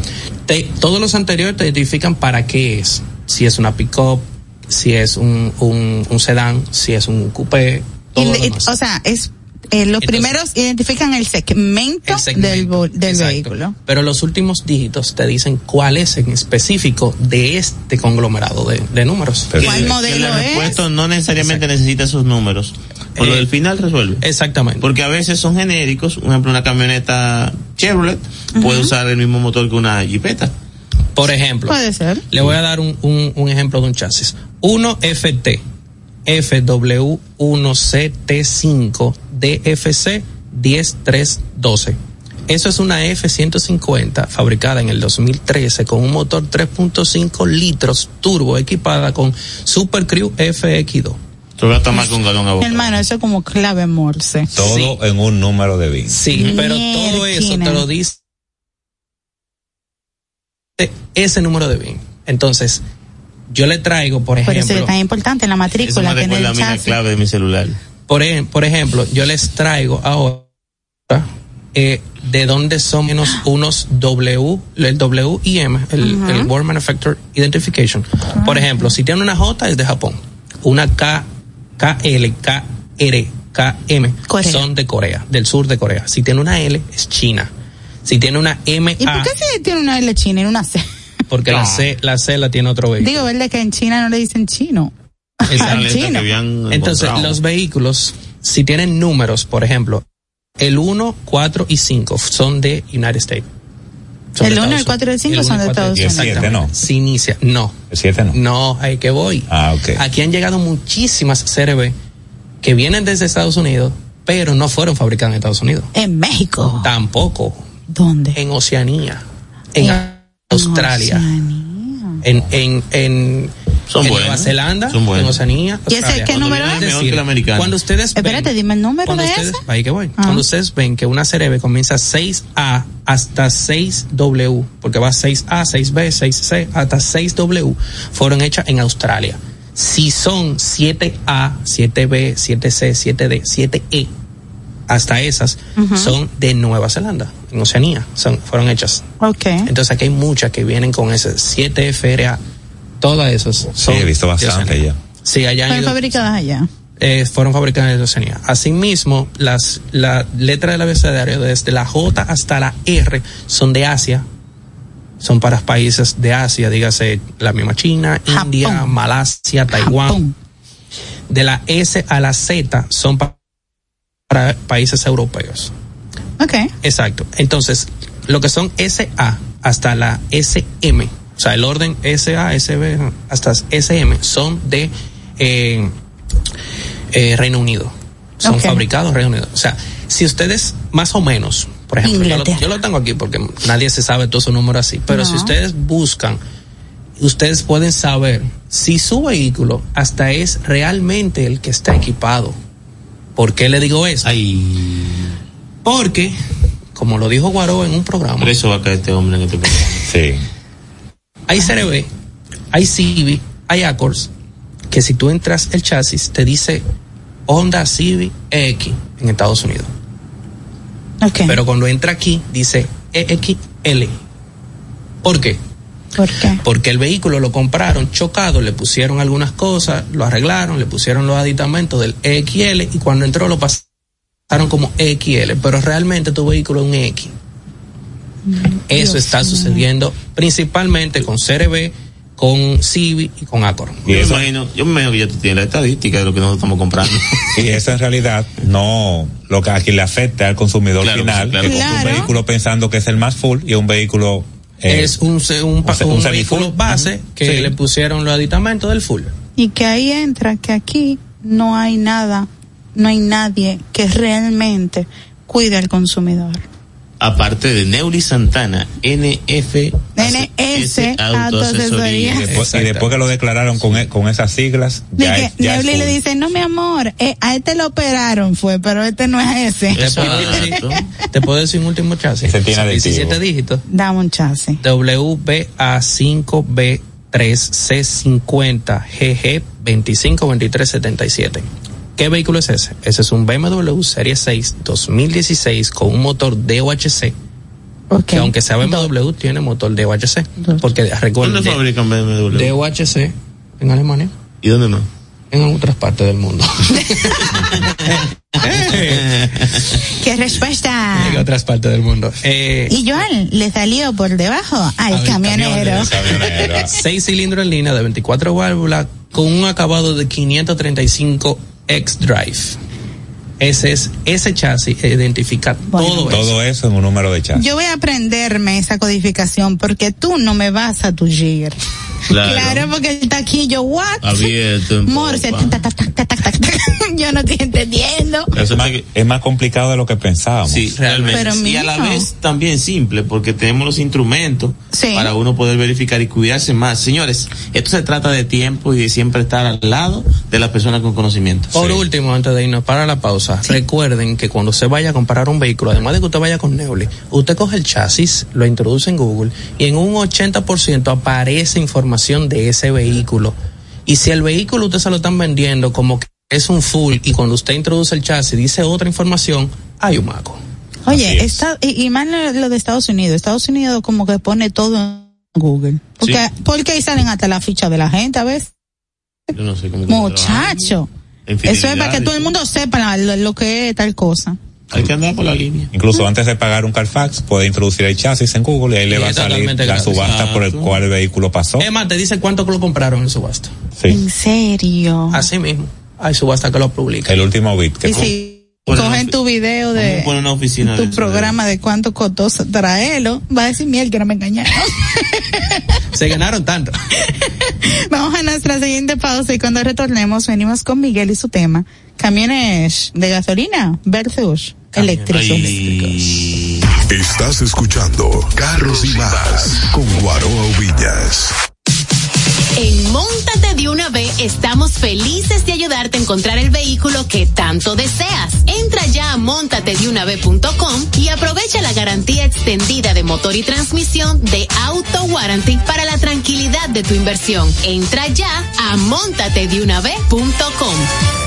C: te- todos los anteriores te identifican para qué es. Si es una pick-up, si es un, un, un sedán, si es un coupé, todo
D: Y
C: demás.
D: o sea, es eh, los
C: Entonces-
D: primeros identifican el segmento,
C: El segmento,
D: del, vehículo.
C: Pero los últimos dígitos te dicen cuál es en específico de este conglomerado de, de números.
E: Pero-
D: ¿Cuál
E: Que-
D: modelo
B: el
D: es?
B: no necesariamente necesita esos números. Por lo
C: Eh,
B: del final resuelve.
C: Exactamente.
B: Porque a veces son genéricos. Por ejemplo, una camioneta Chevrolet puede usar el mismo motor que una Jeepeta.
C: Por ejemplo,
D: Puede ser.
C: le voy a dar un, un, un ejemplo de un chasis. 1FT FW1CT5 DFC 10312. Eso es una F150 fabricada en el 2013 con un motor 3.5 litros turbo equipada con Super Crew FX2.
B: Te voy a tomar con galón a boca.
D: Hermano, eso es como clave morse.
E: Todo en un número de BIN.
C: Sí, pero todo eso te lo dice ese número de BIN. Entonces, yo le traigo, por
D: Por eso
C: ejemplo,
D: es tan importante la
B: Eso
D: matrícula
B: me
D: que el
B: mí la clave de mi celular.
C: por, por ejemplo, yo les traigo ahora eh, de dónde son menos unos W, el WIM, el, el World Manufacturer Identification. Por ejemplo, si tiene una J es de Japón, una K, KL, KR, KM
D: Corea.
C: son de Corea, del sur de Corea. Si tiene una L es China. Si tiene una MA,
D: ¿Y por qué si tiene una L china y una C?
C: Porque la C, la C la tiene otro vehículo.
D: Digo, ¿verdad que en China no le dicen chino?
C: Exacto.
D: Al chino.
C: Entonces,
B: encontrado.
C: los vehículos, si tienen números, por ejemplo, el 1, 4 y 5 son de United States. Son
D: El
C: de
D: 1, el
C: Estados
D: 4 y el 5
C: Unidos.
D: son de
C: El 1,
D: Estados
E: Y el siete,
C: Exactamente.
E: no.
C: Se inicia, no,
E: El 7 no.
C: no, ahí que voy.
E: Ah, ok.
C: Aquí han llegado muchísimas CRB que vienen desde Estados Unidos, pero no fueron fabricadas en Estados Unidos.
D: En México.
C: Tampoco
D: ¿Dónde?
C: en Oceanía, en
D: En
C: Australia, en, en, en,
B: Son
C: en
B: buenos.
C: Nueva Zelanda,
B: Son buenos.
C: en Oceanía.
D: ¿Y ese qué
C: Cuando
D: número es?
C: decir,
B: que el americano.
C: Cuando ustedes ven,
D: Espérate, dime el número
C: cuando
D: de
C: ustedes,
D: ese.
C: ahí que voy.
D: Ah.
C: Cuando ustedes ven que una CRB comienza 6A hasta 6W, porque va 6A, 6B, 6C, hasta 6W, fueron hechas en Australia. Si son 7A, 7B, 7C, 7D, 7E, hasta esas, son de Nueva Zelanda, en Oceanía, son, fueron hechas.
D: Ok.
C: Entonces aquí hay muchas que vienen con ese 7FRA, todas esas.
E: Sí, he visto bastante ya.
C: Sí, allá han
D: Fueron
C: ido-
D: fabricadas allá.
C: eh, fueron fabricadas en Oceanía. Asimismo, las la letra del abecedario desde la J hasta la R son de Asia. Son para países de Asia, dígase la misma China,
D: Japón.
C: India, Malasia, Taiwán.
D: Japón.
C: De la S a la Z son pa- para países europeos.
D: Ok.
C: Exacto. Entonces, lo que son SA hasta la SM, o sea, el orden SA, SB hasta SM son de eh, eh, Reino Unido. Son fabricados en Reino Unido. O sea, si ustedes más o menos, por ejemplo, yo lo,
D: Inglaterra.
C: yo lo tengo aquí porque nadie se sabe todo su número así, pero si ustedes buscan, ustedes pueden saber si su vehículo hasta es realmente el que está equipado. ¿Por qué le digo esto?
B: Ay,
C: Porque, como lo dijo Guaró en un programa,
B: por eso va a caer este hombre en este programa.
E: Sí.
C: hay CRB, hay Civic, hay Accords, que si tú entras el chasis te dice Honda Civic X en Estados Unidos.
D: Ok.
C: Pero cuando entra aquí dice EXL. ¿Por qué?
D: ¿Por qué?
C: Porque el vehículo lo compraron chocado, le pusieron algunas cosas, lo arreglaron, le pusieron los aditamentos del EXL y cuando entró lo pasaron como EXL, pero realmente tu vehículo es un X. Eso
D: Dios
C: está sucediendo principalmente con CRB, con Civi y con Acor.
B: Yo me
E: eso-
B: imagino, yo me imagino que ya tú tienes la estadística de lo que nosotros estamos comprando.
E: Y eso en realidad no, lo que aquí le afecta al consumidor
B: Claro,
E: final,
B: claro.
E: que compra
D: Claro.
E: un vehículo pensando que es el más full y un vehículo eh,
C: es un, se- un,
E: un se-
C: un
E: un
C: vehículo base que
E: Sí.
C: le pusieron los aditamentos del full.
D: Y que ahí entra que aquí no hay nada, no hay nadie que realmente cuide al consumidor.
B: Aparte de Neuri Santana, NF,
D: NS
E: y
D: Autoasesoría.
E: después, y después que lo declararon con, e- con esas siglas,
D: De
E: ya
D: que
E: es, ya es
D: Neuli le dice, no mi amor, eh, a este lo operaron fue, pero este no es ese.
B: Eso.
C: Te puedo decir un último chasis.
E: Ese tiene
C: Son
E: aditivo.
C: 17 dígitos.
D: Dame un chasis.
C: WBA5B3C50 GG 252377. ¿Qué vehículo es ese? Ese es un BMW Serie 6 2016 con un motor DOHC,
D: Ok.
C: que aunque sea BMW tiene motor DOHC. Porque recuerden,
B: ¿Dónde
C: de-
B: fabrican BMW?
C: DOHC en Alemania,
B: ¿Y dónde no?
C: en otras partes del mundo.
D: ¿Qué respuesta?
C: en otras partes del mundo. Eh,
D: Y Joan le salió por debajo al
C: Al
D: camionero.
E: Camionero.
C: seis cilindros en línea de 24 válvulas con un acabado de 535 X Drive. Ese es ese chasis identifica
D: Bueno.
C: todo eso.
E: Todo eso en un número de chasis.
D: Yo voy a aprenderme esa codificación porque tú no me vas a tullir.
B: Claro.
D: Claro, porque el taquillo, what?
B: Abierto.
D: Morse,
B: popa.
D: tac, tac, tac, yo no estoy entendiendo.
B: Eso
E: Es más,
B: es
E: complicado de lo que pensábamos.
B: Sí, realmente.
D: Pero
B: y a la vez también simple, porque tenemos los instrumentos
D: Sí.
B: para uno poder verificar y cuidarse más. Señores, esto se trata de tiempo y de siempre estar al lado de las personas con conocimiento.
C: Por
E: Sí.
C: último, antes de irnos para la pausa, recuerden que cuando se vaya a comprar un vehículo, además de que usted vaya con Neuli, usted coge el chasis, lo introduce en Google y en un 80% aparece información de ese vehículo. Y si el vehículo usted se lo están vendiendo como que es un full y cuando usted introduce el chasis dice otra información, hay un mago.
E: Así
D: Oye,
E: es.
D: está, y, y más lo, lo de Estados Unidos. Estados Unidos como que pone todo en Google. Porque, porque ahí salen hasta la ficha de la gente, a veces.
B: Yo no sé cómo
D: Muchacho. Eso es para que todo el mundo sepa lo, lo que es tal cosa.
B: Hay que andar por la línea.
E: Incluso antes de pagar un Carfax, puede introducir el chasis en Google y ahí le va a salir la
C: gratis.
E: subasta por el cual el vehículo pasó.
C: Es más, te dice cuánto que lo compraron en subasta.
E: Sí.
D: En serio.
C: Así mismo. Hay subasta que lo publica.
E: El último bit que
D: Y
E: fue.
D: si
B: Bueno,
D: cogen tu video de
B: una oficina
D: tu programa de cuánto costó traerlo, va a decir miel que no me engañaron.
C: Se ganaron tanto.
D: Vamos a nuestra siguiente pausa y cuando retornemos venimos con Miguel y su tema. Camiones de gasolina versus eléctricos.
B: Ay.
F: Estás escuchando Carros y más con Guaroa Villas.
G: En Móntate de una estamos felices de ayudarte a encontrar el vehículo que tanto deseas. Entra ya a montatedeunave.com y aprovecha la garantía extendida de motor y transmisión de Auto Warranty para la tranquilidad de tu inversión. Entra ya a montatedeunave.com.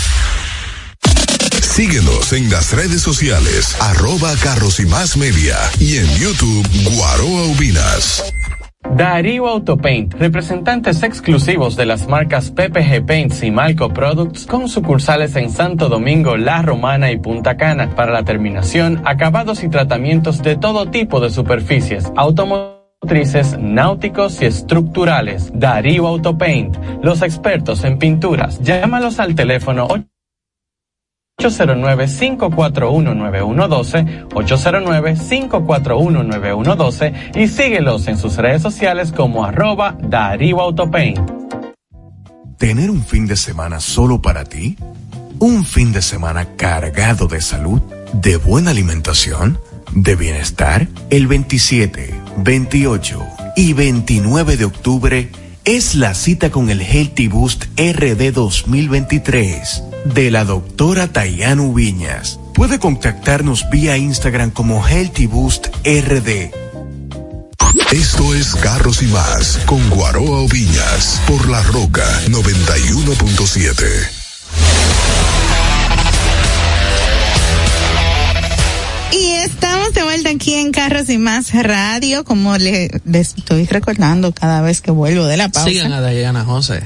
F: Síguenos en las redes sociales, arroba Carros y más media y en YouTube Guaroa Ubinas.
H: Darío Autopaint, representantes exclusivos de las marcas PPG Paints y Malco Products con sucursales en Santo Domingo, La Romana y Punta Cana para la terminación, acabados y tratamientos de todo tipo de superficies, automotrices, náuticos y estructurales. Darío Autopaint, los expertos en pinturas. Llámalos al teléfono 809-541-9112, 809-541-9112 y síguelos en sus redes sociales como arroba Darío Autopaint.
I: ¿Tener un fin de semana solo para ti? ¿Un fin de semana cargado de salud, de buena alimentación, de bienestar? El 27, 28 y 29 de octubre es la cita con el Healthy Boost RD 2023 de la doctora Tayanu Viñas. Puede contactarnos vía Instagram como Healthy Boost RD.
F: Esto es Carros y más con Guaroa Oviñas por La Roca 91.7.
D: Y estamos de vuelta aquí en Carros y Más Radio, como le, les estoy recordando cada vez que vuelvo de la pausa.
C: Sigan a Diana José.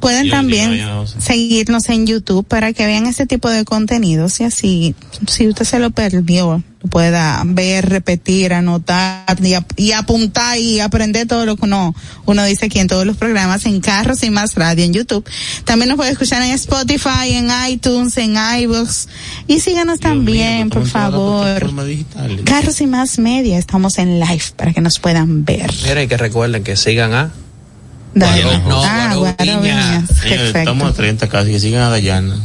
D: Pueden también seguirnos en YouTube para que vean este tipo de contenidos y así, si usted se lo perdió, lo pueda ver, repetir, anotar y, ap- y apuntar y aprender todo lo que uno, uno dice aquí en todos los programas en Carros y Más Radio en YouTube. También nos puede escuchar en Spotify, en iTunes, en iVoox y síganos también, por favor. Carros y Más Media, estamos en live para que nos puedan ver.
C: Mira, y que recuerden que sigan a Guaro- no,
D: ah,
C: Guaro Viñas.
D: Perfecto.
B: estamos a 30 casi, que sigan a Dayana.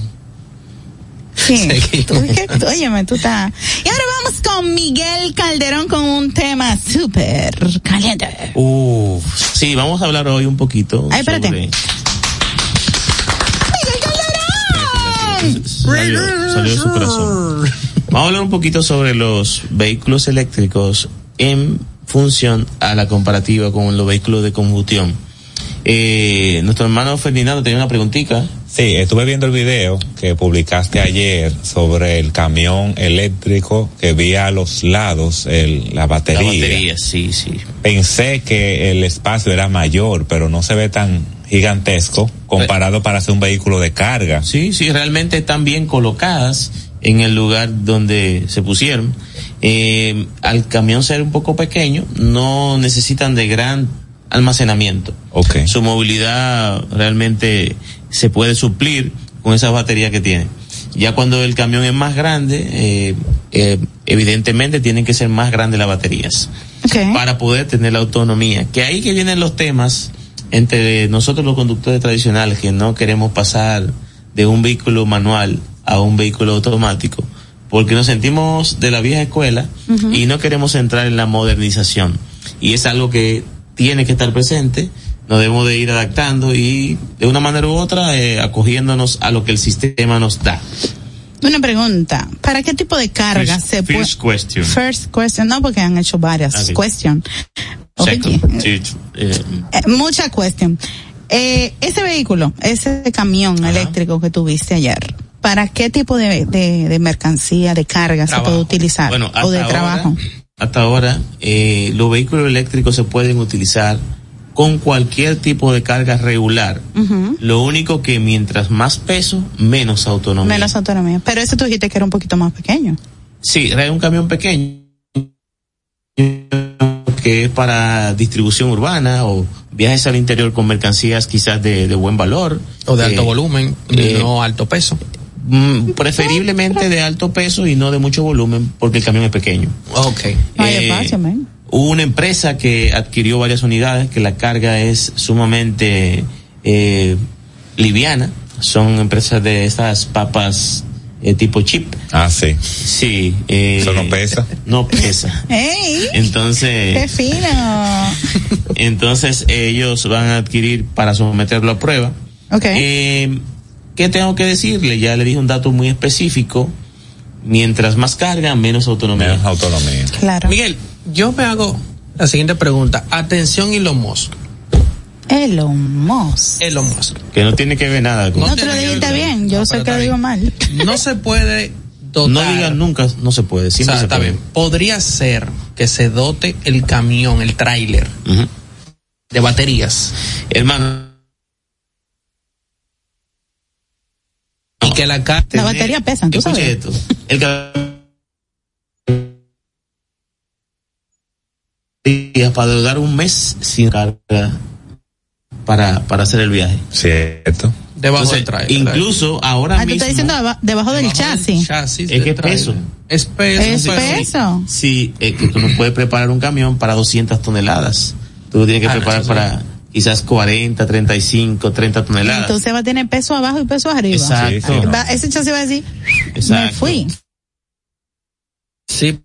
D: Sí. Óyeme, tú estás. Y ahora vamos con Miguel Calderón con un tema súper caliente.
B: Uf, sí, vamos a hablar hoy un poquito
D: Ay, espérate.
B: sobre... Salió, salió de su corazón. Vamos a hablar un poquito sobre los vehículos eléctricos en función a la comparativa con los vehículos de combustión. Eh, nuestro hermano Ferdinando tenía una preguntita.
E: Sí, estuve viendo el video que publicaste ayer sobre el camión eléctrico que vi a los lados el, la batería.
B: La batería, sí, sí.
E: Pensé que el espacio era mayor, pero no se ve tan gigantesco comparado para ser un vehículo de carga.
B: Sí, sí, realmente están bien colocadas en el lugar donde se pusieron. Eh, al camión ser un poco pequeño, no necesitan de gran almacenamiento.
E: Okay.
B: Su movilidad realmente se puede suplir con esas baterías que tiene. Ya cuando el camión es más grande, eh, eh, evidentemente tienen que ser más grandes las baterías para poder tener la autonomía. Que ahí que vienen los temas entre nosotros los conductores tradicionales que no queremos pasar de un vehículo manual a un vehículo automático porque nos sentimos de la vieja escuela y no queremos entrar en la modernización. Y es algo que tiene que estar presente, nos debemos de ir adaptando y de una manera u otra eh, acogiéndonos a lo que el sistema nos da.
D: Una pregunta, ¿para qué tipo de carga
B: First-
D: se puede?
B: first question.
D: First question, no porque han hecho varias
B: Ok.
D: question.
B: Second, sí, eh,
D: Eh, mucha cuestión. Eh, ese vehículo, ese camión eléctrico que tuviste ayer, ¿para qué tipo de, de, de mercancía, de carga se puede utilizar?
B: Bueno,
D: o de
B: hasta
D: trabajo.
B: Hasta ahora, eh, los vehículos eléctricos se pueden utilizar con cualquier tipo de carga regular. Lo único que mientras más peso, menos autonomía.
D: Menos autonomía. Pero ese tú dijiste que era un poquito más pequeño.
B: Sí, es un camión pequeño que es para distribución urbana o viajes al interior con mercancías quizás de, de buen valor.
C: O de alto
B: Eh,
C: volumen,
B: eh,
C: no alto peso.
B: Mm, preferiblemente de alto peso y no de mucho volumen porque el camión es pequeño.
C: Ok.
D: No hay
B: Eh,
D: espacio, man.
B: Hubo una empresa que adquirió varias unidades que la carga es sumamente eh, liviana. Son empresas de estas papas eh, tipo chip.
E: Ah, sí.
B: Sí. eh,
E: Eso no pesa.
B: No pesa.
D: ¡Ey!
B: Entonces,
D: ¡Qué fino!
B: entonces ellos van a adquirir para someterlo a prueba.
D: Ok.
B: Eh, ¿Qué tengo que decirle? Ya le dije un dato muy específico. Mientras más carga, menos autonomía.
E: Menos autonomía.
D: Claro.
C: Miguel, yo me hago la siguiente pregunta. Atención Elon Musk.
D: Elon Musk.
C: Elon Musk.
B: Que no tiene que ver nada con
D: No, te lo dijiste bien, yo sé que lo digo mal.
C: No se puede dotar.
B: No digan nunca, no se puede.
C: O
B: Siempre
C: sea,
B: se
C: está
B: puede.
C: bien. Podría ser que se dote el camión, el tráiler, de baterías.
B: Hermano.
C: Y que la carga.
D: La batería pesa, tú sabes.
B: esto. El para durar un mes sin carga para, para hacer el viaje.
E: Cierto.
C: Debajo
B: Entonces,
C: del tráiler.
B: Incluso ahora
D: Ah, tú
B: mismo.
D: estás diciendo deba- debajo del chasis.
C: chasis
B: es que
C: del
B: es peso.
C: Es peso.
D: Es
C: peso.
B: Sí, es que tú no puedes preparar un camión para 200 toneladas. Tú lo tienes que
C: Ah, no,
B: preparar para quizás 40, 35, 30 toneladas.
D: Entonces va a tener peso abajo y peso arriba.
B: Exacto.
D: Va- ese chasis va a decir, me
B: Exacto.
D: fui.
C: Sí.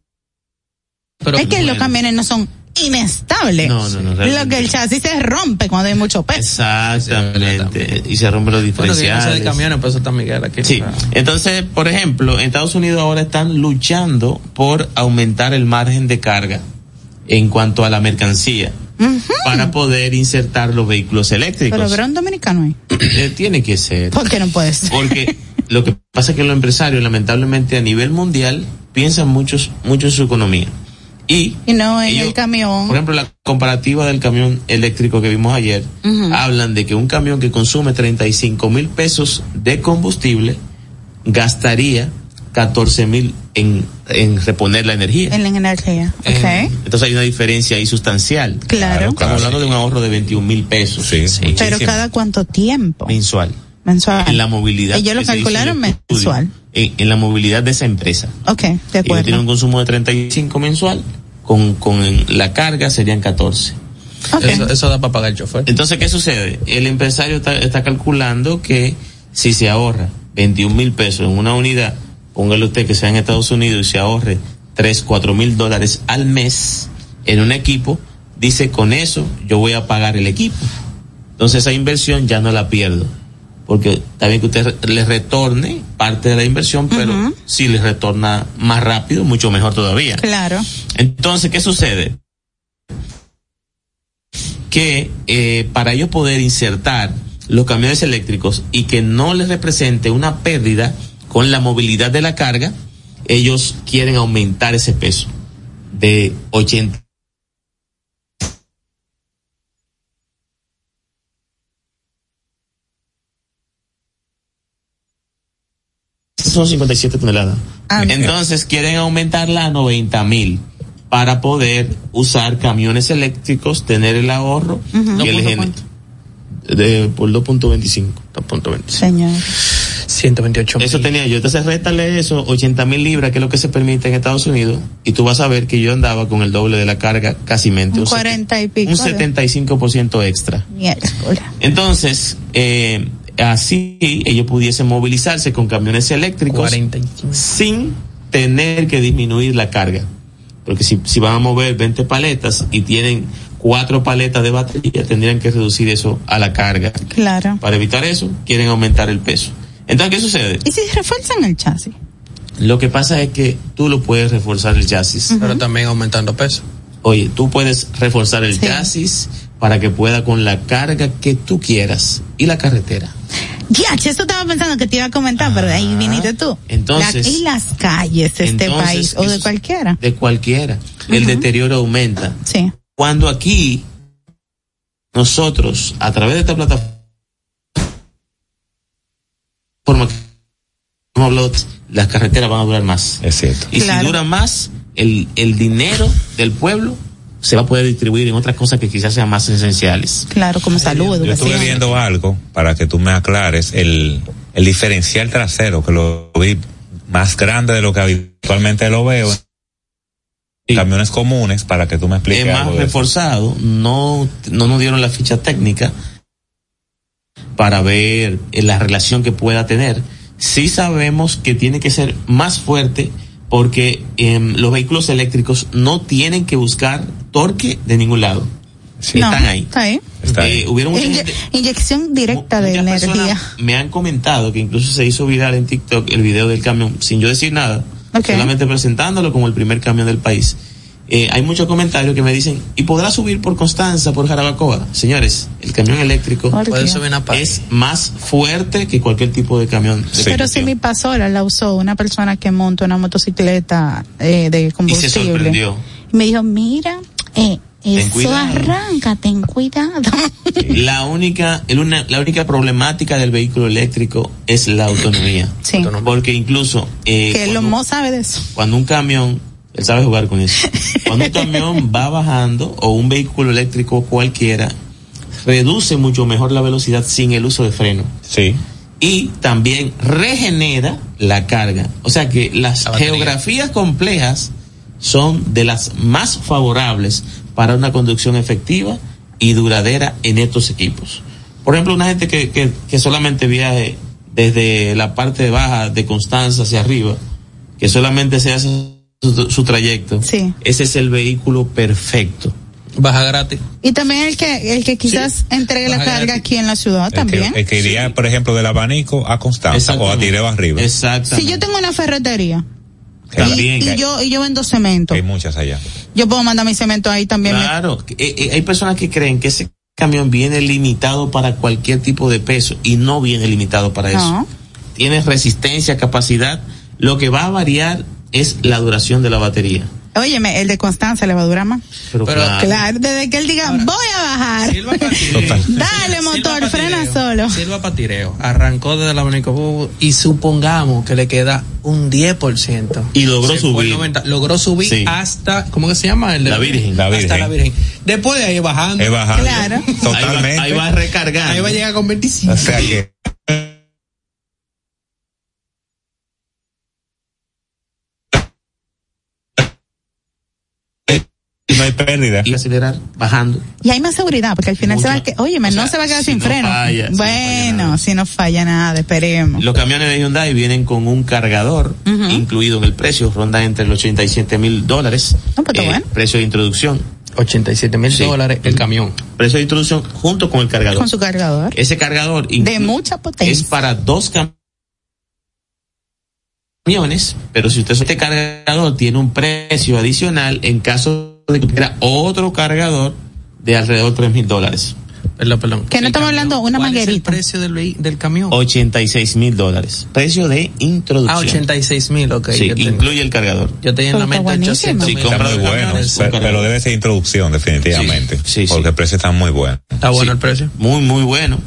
C: Pero
D: es que los
B: bueno.
D: camiones no son inestables.
B: No, no, no,
D: Lo que el chasis se rompe cuando hay mucho peso.
B: Exactamente. Y se rompen los
C: Bueno,
B: diferenciales.
C: de camiones, pero eso está Miguel aquí.
B: Sí. Entonces, por ejemplo, en Estados Unidos ahora están luchando por aumentar el margen de carga en cuanto a la mercancía para poder insertar los vehículos eléctricos.
D: Pero un dominicano.
B: Eh, tiene que ser.
D: ¿Por qué no puede ser?
B: Porque lo que pasa es que los empresarios, lamentablemente, a nivel mundial, piensan muchos, mucho en su economía. Y,
D: Y no en
B: ellos-
D: el camión.
B: por ejemplo, la comparativa del camión eléctrico que vimos ayer, hablan de que un camión que consume 35 mil pesos de combustible gastaría 14 mil en, en reponer la energía.
D: En la energía. Ok.
B: Entonces hay una diferencia ahí sustancial.
D: Claro.
B: Estamos hablando de un ahorro de 21 mil pesos. Sí,
D: Pero cada cuánto tiempo.
B: mensual.
D: Mensual.
B: En la movilidad.
D: Ellos lo calcularon
B: el estudio,
D: mensual.
B: En, en la movilidad de esa empresa.
D: Ok, de
B: Ellos tienen
D: acuerdo.
B: un consumo de 35 mensual, con, con la carga serían 14.
C: Eso, eso da para pagar el chofer.
B: Entonces, ¿qué sucede? El empresario está, está calculando que si se ahorra 21 mil pesos en una unidad, póngale usted que sea en Estados Unidos y se ahorre 3, 4 mil dólares al mes en un equipo, dice con eso yo voy a pagar el equipo. Entonces esa inversión ya no la pierdo. Porque bien que usted le retorne parte de la inversión, pero si le retorna más rápido, mucho mejor todavía.
D: Claro.
B: Entonces, ¿qué sucede? Que eh, para ellos poder insertar los camiones eléctricos y que no les represente una pérdida con la movilidad de la carga, ellos quieren aumentar ese peso de 80. Son 57 toneladas.
D: Ah,
B: Entonces quieren aumentarla a 90 mil para poder usar camiones eléctricos, tener el ahorro que
D: ¿2.4?
B: gener- de, por 2.25. 2.25.
D: Señor.
C: 128
B: Eso tenía yo. Entonces réstale eso, 80 mil libras, que es lo que se permite en Estados Unidos, y tú vas a ver que yo andaba con el doble de la carga casi mente.
D: Un 40 y pico.
B: Un
D: de-
B: 75% extra.
D: Miércoles.
B: Entonces, eh, así ellos pudiesen movilizarse con camiones eléctricos
C: 45.
B: sin tener que disminuir la carga. Porque si, si van a mover 20 paletas y tienen cuatro paletas de batería, tendrían que reducir eso a la carga.
D: Claro.
B: Para evitar eso, quieren aumentar el peso. Entonces, ¿qué sucede?
D: ¿Y si refuerzan el chasis?
B: Lo que pasa es que tú lo puedes reforzar el chasis.
C: Pero también aumentando peso.
B: Oye, tú puedes reforzar el
D: Sí.
B: chasis para que pueda con la carga que tú quieras y la carretera.
D: Ya, esto estaba pensando que te iba a comentar, pero de ahí viniste tú.
B: Entonces-
D: La- y las calles de este
B: Entonces,
D: país, o de cualquiera.
B: De cualquiera. El deterioro aumenta.
D: Sí.
B: Cuando aquí nosotros, a través de esta plataforma que hemos hablado, las carreteras van a durar más.
E: Es cierto.
B: Y
D: Claro.
B: si dura más, el, el dinero del pueblo se va a poder distribuir en otras cosas que quizás sean más esenciales.
D: Claro, como salud,
E: Yo estuve
D: educación.
E: viendo algo para que tú me aclares el, el diferencial trasero que lo vi más grande de lo que habitualmente lo veo en camiones comunes para que tú me expliques
B: es más
E: algo
B: reforzado, no, no nos dieron la ficha técnica para ver eh, la relación que pueda tener. Sí sabemos que tiene que ser más fuerte porque em, los vehículos eléctricos no tienen que buscar torque de ningún lado.
E: Sí.
D: No,
B: Están ahí.
D: Está ahí.
E: Está
B: Eh,
E: ahí.
B: hubieron mucha
D: Inye-
B: gente-
D: inyección directa de energía.
B: me han comentado que incluso se hizo viral en TikTok el video del camión sin yo decir nada, solamente presentándolo como el primer camión del país. Eh, hay muchos comentarios que me dicen, ¿y podrá subir por Constanza, por Jarabacoa? Señores, el camión eléctrico es más fuerte que cualquier tipo de camión. de
D: Pero si mi pasora la usó una persona que monta una motocicleta eh, de
B: y se
D: combustible.
B: sorprendió.
D: Y me dijo, mira, eh, eso
B: cuidado.
D: arranca, ten cuidado.
B: La única, el una- la única problemática del vehículo eléctrico es la autonomía.
D: sí.
B: Porque incluso eh,
D: Que
B: cuando-
D: Lomo sabe de eso.
B: cuando un camión, él sabe jugar con eso, cuando un camión va bajando o un vehículo eléctrico cualquiera, reduce mucho mejor la velocidad sin el uso de freno
E: Sí.
B: y también regenera la carga. O sea que las
C: La
B: geografías complejas son de las más favorables para una conducción efectiva y duradera en estos equipos. Por ejemplo, una gente que, que, que solamente viaje desde la parte baja de Constanza hacia arriba, que solamente se hace su, su trayecto,
D: Sí.
B: ese es el vehículo perfecto.
C: Baja gratis.
D: Y también el que, el que quizás entregue la carga
C: gratis.
D: aquí en la ciudad
E: El que,
D: también.
E: el que iría, por ejemplo, del abanico a Constanza o a. Tireo arriba.
B: Exactamente.
D: Si yo tengo una ferretería
E: También
D: y, yo y yo vendo cemento.
E: Hay muchas allá.
D: Yo puedo mandar mi cemento ahí también.
B: Claro, eh, eh, hay personas que creen que ese camión viene limitado para cualquier tipo de peso y no viene limitado para eso. Tiene resistencia, capacidad. Lo que va a variar es la duración de la batería.
D: Óyeme, el de Constanza le va a durar más.
B: Pero, claro,
D: Claro, desde que él diga, voy a bajar.
C: Sirva para tireo.
D: Dale, motor, frena
C: tireo.
D: solo.
C: Sirva para tireo. Arrancó desde el abanico y supongamos que le queda un 10%.
B: Y logró
C: Se
B: subir.
C: el 90, logró subir
B: Sí.
C: hasta, ¿cómo que se llama? El de-
B: La Virgen.
E: La
C: Hasta
E: Virgen.
C: la Virgen. Después de ahí bajando.
E: Es bajando.
D: Claro.
E: Totalmente.
B: Ahí va, ahí va recargando.
C: Ahí va a llegar con 25.
E: O sea que pérdida.
B: y acelerar bajando.
D: Y hay más seguridad, porque al final se va a
B: Mucho.
D: que, óyeme,
B: O
D: no
B: sea,
D: se va a quedar
B: si
D: sin
B: no
D: freno.
B: falla, si no falla
D: bueno,
B: nada.
D: si no falla nada, esperemos.
B: Los camiones de Hyundai vienen con un cargador incluido en el precio, ronda entre los 87 mil dólares.
D: No, pues
B: Eh,
D: bueno.
B: Precio de introducción.
C: 87 mil
B: Sí.
C: dólares el camión.
B: Precio de introducción junto con el cargador.
D: Con su cargador.
B: Ese cargador
D: De mucha
B: es
D: potencia.
B: para dos cam- camiones, pero si usted este cargador tiene un precio adicional en caso de que tuviera otro cargador de alrededor de 3 mil dólares.
C: Perdón, perdón.
D: Que no estamos hablando de una
C: ¿cuál es el
D: manguerita.
C: precio del, del camión?
B: 86 mil dólares. Precio de introducción.
C: Ah, 86 mil, ok.
B: Sí, incluye el cargador.
C: yo tenía en la
D: está
C: mente
D: buenísimo.
C: 800
B: Sí,
C: mil.
E: Está
B: compra
E: muy
B: de
E: bueno, pero, pero debe ser introducción definitivamente,
B: Sí, sí,
E: porque
B: sí.
E: el precio está muy bueno.
C: Está bueno
B: Sí.
C: el precio.
B: Muy, muy bueno.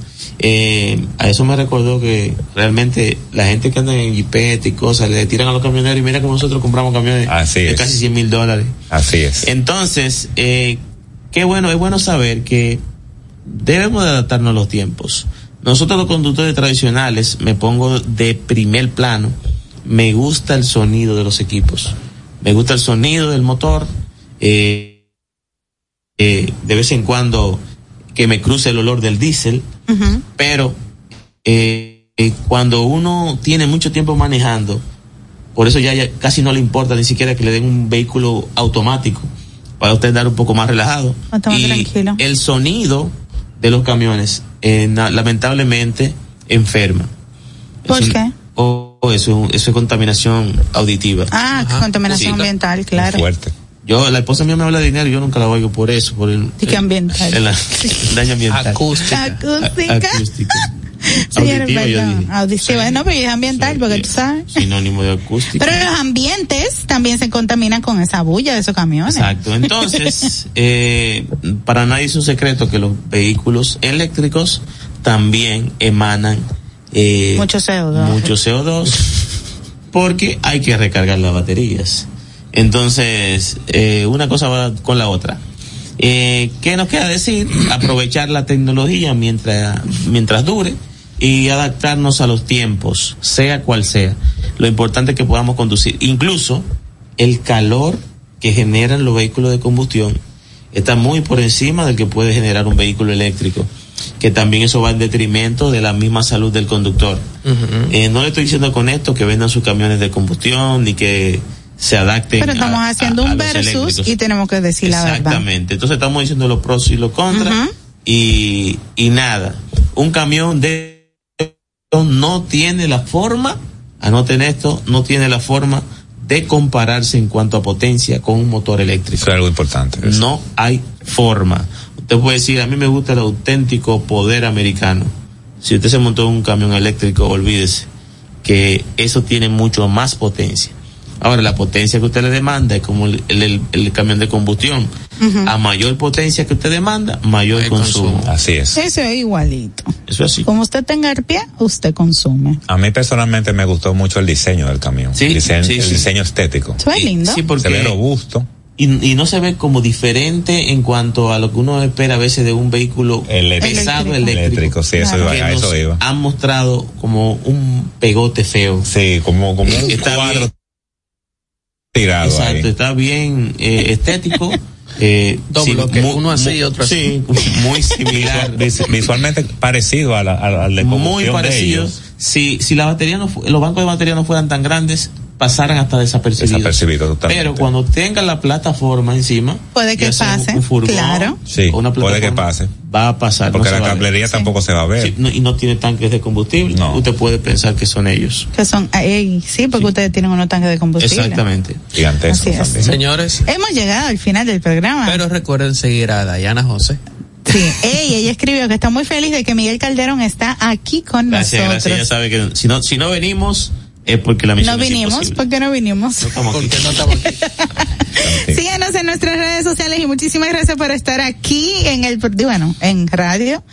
B: Eh, a eso me recordó que realmente la gente que anda en jipete y cosas le tiran a los camioneros y mira cómo nosotros compramos camiones
E: Así
B: de
E: es.
B: casi 100 mil dólares.
E: Así es.
B: Entonces, eh, qué bueno, es bueno saber que debemos de adaptarnos a los tiempos. Nosotros los conductores tradicionales, me pongo de primer plano, me gusta el sonido de los equipos, me gusta el sonido del motor, eh, eh, de vez en cuando que me cruce el olor del diésel, Pero eh, eh, cuando uno tiene mucho tiempo manejando, por eso ya, ya casi no le importa ni siquiera que le den un vehículo automático para usted andar un poco más relajado.
D: Está más
B: y
D: tranquilo.
B: el sonido de los camiones eh, lamentablemente enferma.
D: ¿Por
B: Es
D: qué?
B: o- o eso, eso es contaminación auditiva.
D: Ah,
C: Ajá.
D: contaminación
B: Sí.
D: ambiental, claro.
E: Fuerte.
B: Yo, la esposa mía me habla de dinero y yo nunca la oigo por eso, por el,
D: ¿Y qué ambiental?
B: el- el daño ambiental.
C: Acústica.
D: Acústica. Señor,
B: Auditiva,
D: perdón. Auditiva. No, pero es ambiental,
B: Sí,
D: porque
B: sí.
D: tú sabes.
B: Sinónimo de acústico.
D: Pero los ambientes también se contaminan con esa bulla de esos camiones.
B: Exacto. Entonces, eh, para nadie es un secreto que los vehículos eléctricos también emanan eh,
D: Mucho CO2.
B: mucho CO2 porque hay que recargar las baterías. Entonces, eh, una cosa va con la otra. Eh, ¿Qué nos queda decir? Aprovechar la tecnología mientras, mientras dure y adaptarnos a los tiempos, sea cual sea. Lo importante es que podamos conducir. Incluso el calor que generan los vehículos de combustión está muy por encima del que puede generar un vehículo eléctrico, que también eso va en detrimento de la misma salud del conductor. Eh, no le estoy diciendo con esto que vendan sus camiones de combustión ni que se adapten.
D: Pero estamos
B: a-
D: haciendo
B: a- a
D: un versus
B: eléctricos.
D: y tenemos que decir la verdad.
B: Exactamente. Entonces estamos diciendo los pros y los contras y, y nada. Un camión de no tiene la forma, anoten esto, no tiene la forma de compararse en cuanto a potencia con un motor eléctrico.
E: Eso es algo importante. eso.
B: No hay forma. Usted puede decir, a mí me gusta el auténtico poder americano. Si usted se montó en un camión eléctrico, olvídese que eso tiene mucho más potencia. Ahora, la potencia que usted le demanda es como el, el- el camión de combustión. A mayor potencia que usted demanda, mayor consumo.
C: consumo.
E: Así es.
D: Eso es igualito.
B: Eso es así.
D: Como usted tenga el pie, usted consume.
E: A mí personalmente me gustó mucho el diseño del camión.
B: Sí,
E: el diseño,
B: sí,
E: el
B: sí.
E: diseño estético.
D: Se ve
B: Y-
D: lindo.
B: Sí, porque
E: Se ve robusto.
B: y, y no se ve como diferente en cuanto a lo que uno espera a veces de un vehículo
E: Eléctrico.
B: pesado
D: Eléctrico.
B: eléctrico.
E: Sí, eso
D: Claro.
E: iba,
B: que
E: a eso
B: nos
E: iba.
B: han mostrado como un pegote feo.
E: Sí, como, como un
B: Está
E: cuadro
B: bien.
E: Tirado
B: Exacto,
E: ahí.
B: está bien eh, estético. Eh,
C: Dos
B: sí,
C: uno así y otro así.
B: Sí, muy similar.
E: Vis- Visualmente parecido a la- a- al de
B: muy
E: combustión de
B: parecido.
E: ellos.
B: Si, si la batería no los bancos de batería no fueran tan grandes, pasaran hasta desapercibidos.
E: Desapercibido totalmente.
B: Pero cuando tengan la plataforma encima,
D: Puede que
B: ya sea
D: pase,
B: un furgón,
D: claro.
E: Sí,
B: una
E: puede que pase.
B: Va a pasar.
E: Porque
B: no
E: la cablería tampoco se va a ver.
B: Sí, no, y no tiene tanques de combustible.
E: No.
B: Usted puede pensar que son ellos.
D: Que son, ey, sí, porque ustedes tienen unos tanques de combustible.
B: Exactamente.
E: Gigantescos también.
C: Señores,
D: Hemos llegado al final del programa.
C: pero recuerden seguir a Dayana José.
D: Sí, ey, ella escribió que está muy feliz de que Miguel Calderón está aquí con
B: Gracias,
D: nosotros.
B: gracias. Ella sabe que si no, si no venimos es porque la misión
D: No
B: es
D: vinimos,
B: imposible.
D: ¿por qué no vinimos?
B: No aquí.
C: Porque no estamos aquí.
E: Sí.
D: Síganos en nuestras redes sociales y muchísimas gracias por estar aquí en el, bueno, en radio,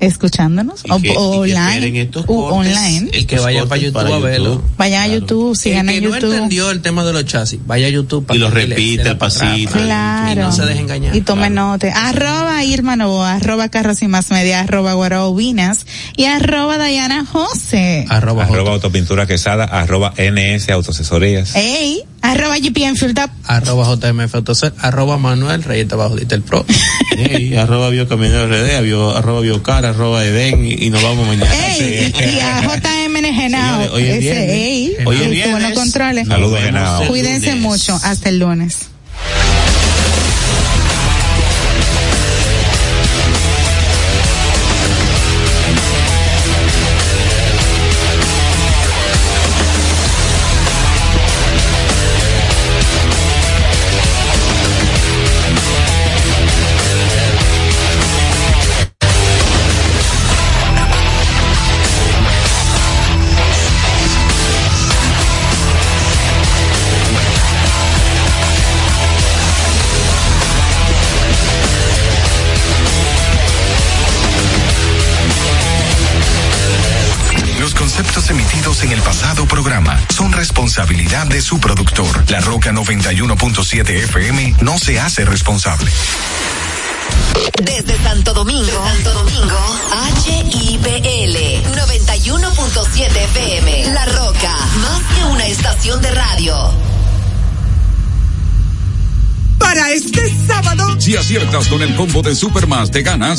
D: escuchándonos,
B: Y
D: o,
B: que-
D: o
B: y
D: online,
B: estos
D: u
B: cortes,
D: online.
C: Y que vayan para
B: cortes
C: YouTube a verlo.
D: Vayan a
B: Claro.
D: YouTube, sigan
C: el
D: en
C: que no
D: YouTube.
C: entendió el tema de los chasis, vaya a YouTube
B: Y lo repite el
C: para
B: pasito.
C: para-
D: Claro.
C: Y no se deje engañar.
D: Y tomen
B: Claro.
D: nota. Arroba Irma Novoa, arroba Carros y Más Media, arroba Guaraubinas y arroba Dayana José.
C: Arroba,
E: Arroba autopintura quesada, arroba NS autoasesorías.
D: Ey, arroba GPM
C: arroba JMF Autoset, arroba Manuel Reyes abajo de el Pro.
B: Ey, arroba biocamionero RD, arroba biocar, arroba Eden y, y nos vamos mañana.
D: Ey,
B: Sí.
D: y a JM Genao.
B: Hoy es
D: Ese,
B: viernes. Hoy es viernes.
E: Saludos,
D: Cuídense
B: lunes.
D: mucho. Hasta el lunes.
A: Responsabilidad de su productor. La Roca 91.7 FM no se hace responsable.
J: Desde Santo Domingo, Santo Domingo, HIPL 91.7 FM. La Roca, más que una estación de radio.
K: Para este sábado,
L: Si aciertas con el combo de Supermas, te ganas.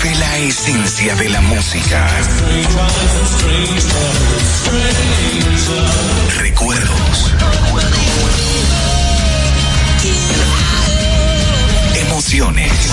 A: Vive la esencia de la música. Recuerdos. Emociones.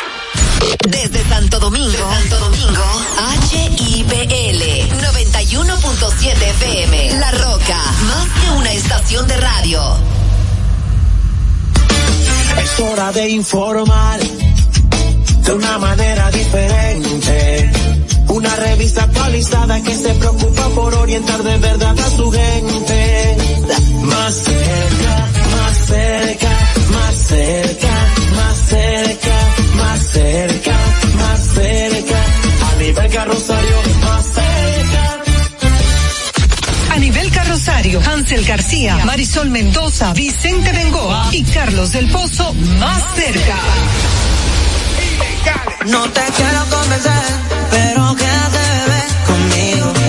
J: Desde Santo Domingo, Santo Domingo, HIPL 91.7 FM. La Roca, más que una estación de radio.
M: Es hora de informar de una manera diferente. Una revista actualizada que se preocupa por orientar de verdad a su gente. Más cerca, más cerca, más cerca, más cerca, nivel carrosario, más cerca.
N: A nivel carrosario, Hansel García, Marisol Mendoza, Vicente Bengoa y Carlos del Pozo más cerca.
M: No te quiero convencer, pero quédate bebé conmigo.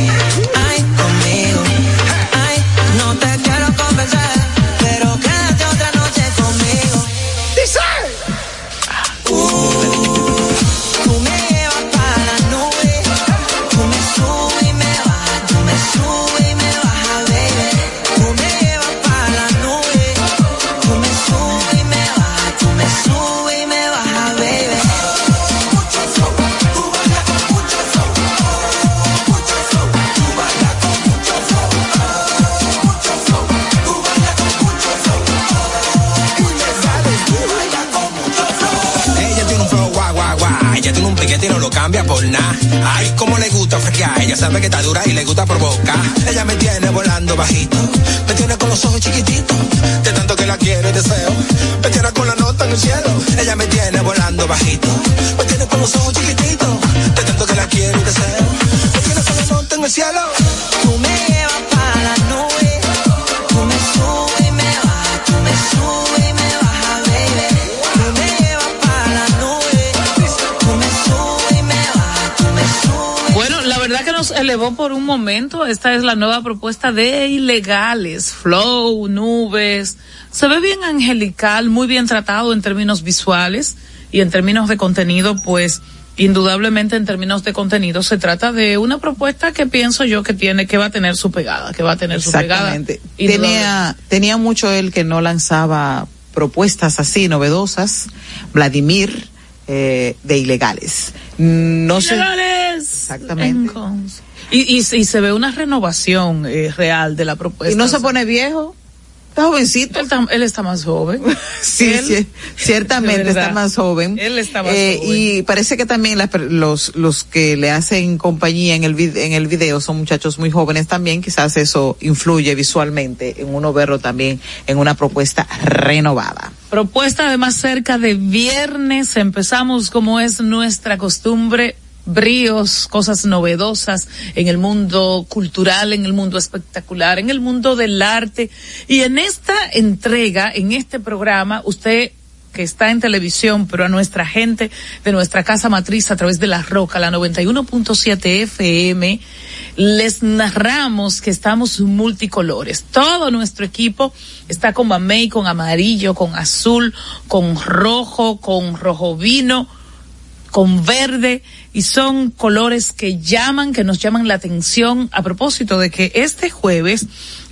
O: Que está dura y le gusta provocar. Ella me tiene volando bajito, me tiene con los ojos chiquititos, de tanto que la quiero y deseo. Me tiene con la nota en el cielo, ella me tiene volando bajito, me tiene con los ojos chiquititos, de tanto que la quiero y deseo. Me tiene con la nota en el cielo.
P: Elevó por un momento. Esta es la nueva propuesta de ilegales. Flow, nubes. Se ve bien angelical, muy bien tratado en términos visuales y en términos de contenido, pues indudablemente en términos de contenido se trata de una propuesta que pienso yo que tiene, que va a tener su pegada, que va a tener su pegada.
Q: Exactamente. Tenía, tenía mucho él que no lanzaba propuestas así novedosas. Vladimir, eh, de ilegales. No sé.
P: ¡Ilegales!
Q: Exactamente.
P: Y, y, y se ve una renovación eh, real de la propuesta.
Q: ¿Y no se pone viejo? Está jovencito.
P: Él, está- él está más joven.
Q: Sí,
P: Él-
Q: sí, ciertamente está más joven.
P: Él está más
Q: Eh,
P: joven.
Q: Y parece que también las los, los que le hacen compañía en el, en el video son muchachos muy jóvenes también. Quizás eso influye visualmente en uno verlo también en una propuesta renovada.
P: Propuesta de más cerca de viernes. Empezamos como es nuestra costumbre. Bríos, cosas novedosas en el mundo cultural, en el mundo espectacular, en el mundo del arte. Y en esta entrega, en este programa, usted que está en televisión, pero a nuestra gente de nuestra casa matriz a través de La Roca, la 91.7 FM, les narramos que estamos multicolores. Todo nuestro equipo está con mamey, con amarillo, con azul, con rojo, con rojo vino, con verde y son colores que llaman, que nos llaman la atención a propósito de que este jueves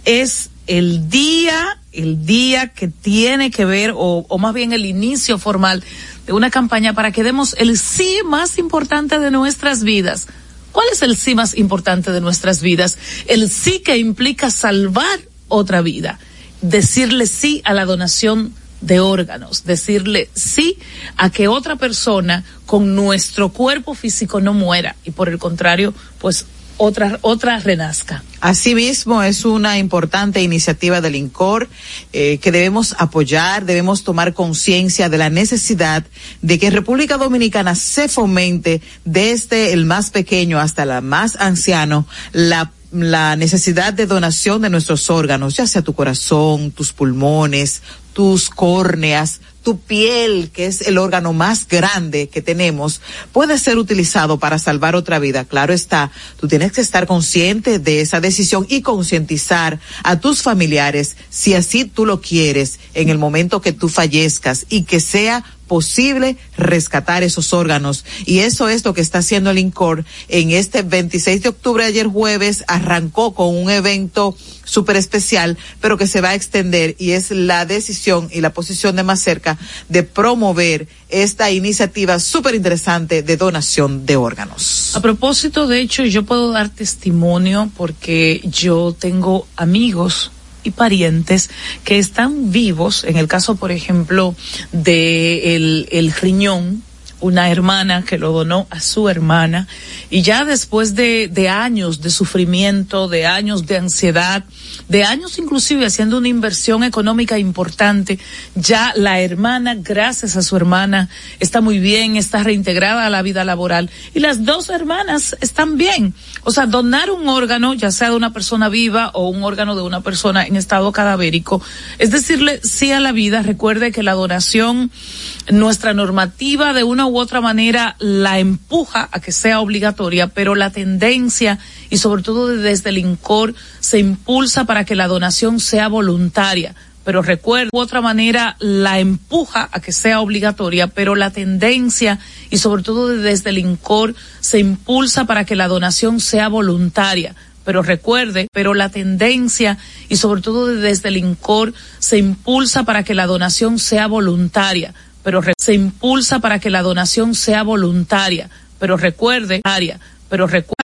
P: es el día, el día que tiene que ver o, o más bien el inicio formal de una campaña para que demos el sí más importante de nuestras vidas. ¿Cuál es el sí más importante de nuestras vidas? El sí que implica salvar otra vida, decirle sí a la donación de órganos, decirle sí a que otra persona con nuestro cuerpo físico no muera y por el contrario, pues otra otra renazca.
Q: Asimismo, es una importante iniciativa del INCOR eh, que debemos apoyar, debemos tomar conciencia de la necesidad de que República Dominicana se fomente desde el más pequeño hasta el más anciano la la necesidad de donación de nuestros órganos, ya sea tu corazón, tus pulmones, tus córneas, tu piel, que es el órgano más grande que tenemos, puede ser utilizado para salvar otra vida. Claro está, tú tienes que estar consciente de esa decisión y concientizar a tus familiares, si así tú lo quieres, en el momento que tú fallezcas y que sea posible rescatar esos órganos. Y eso es lo que está haciendo el INCOR en este 26 de octubre, ayer jueves, arrancó con un evento súper especial, pero que se va a extender y es la decisión y la posición de más cerca de promover esta iniciativa súper interesante de donación de órganos.
P: A propósito, de hecho, yo puedo dar testimonio porque yo tengo amigos y parientes que están vivos, en el caso, por ejemplo, de el, el riñón, una hermana que lo donó a su hermana y ya después de, de años de sufrimiento, de años de ansiedad, de años inclusive haciendo una inversión económica importante, ya la hermana, gracias a su hermana, está muy bien, está reintegrada a la vida laboral y las dos hermanas están bien. O sea, donar un órgano, ya sea de una persona viva o un órgano de una persona en estado cadavérico, es decirle sí a la vida. Recuerde que la donación, nuestra normativa de una u otra manera la empuja a que sea obligatoria, pero la tendencia y sobre todo desde el INCOR se impulsa que la donación sea voluntaria pero recuerdo, de otra manera la empuja a que sea obligatoria, pero la tendencia y sobre todo desde el INCOR se impulsa para que la donación sea voluntaria. Pero recuerde, pero la tendencia y sobre todo desde el INCOR se impulsa para que la donación sea voluntaria. Pero se impulsa para que la donación sea voluntaria. Pero recuerde, área, pero recuerda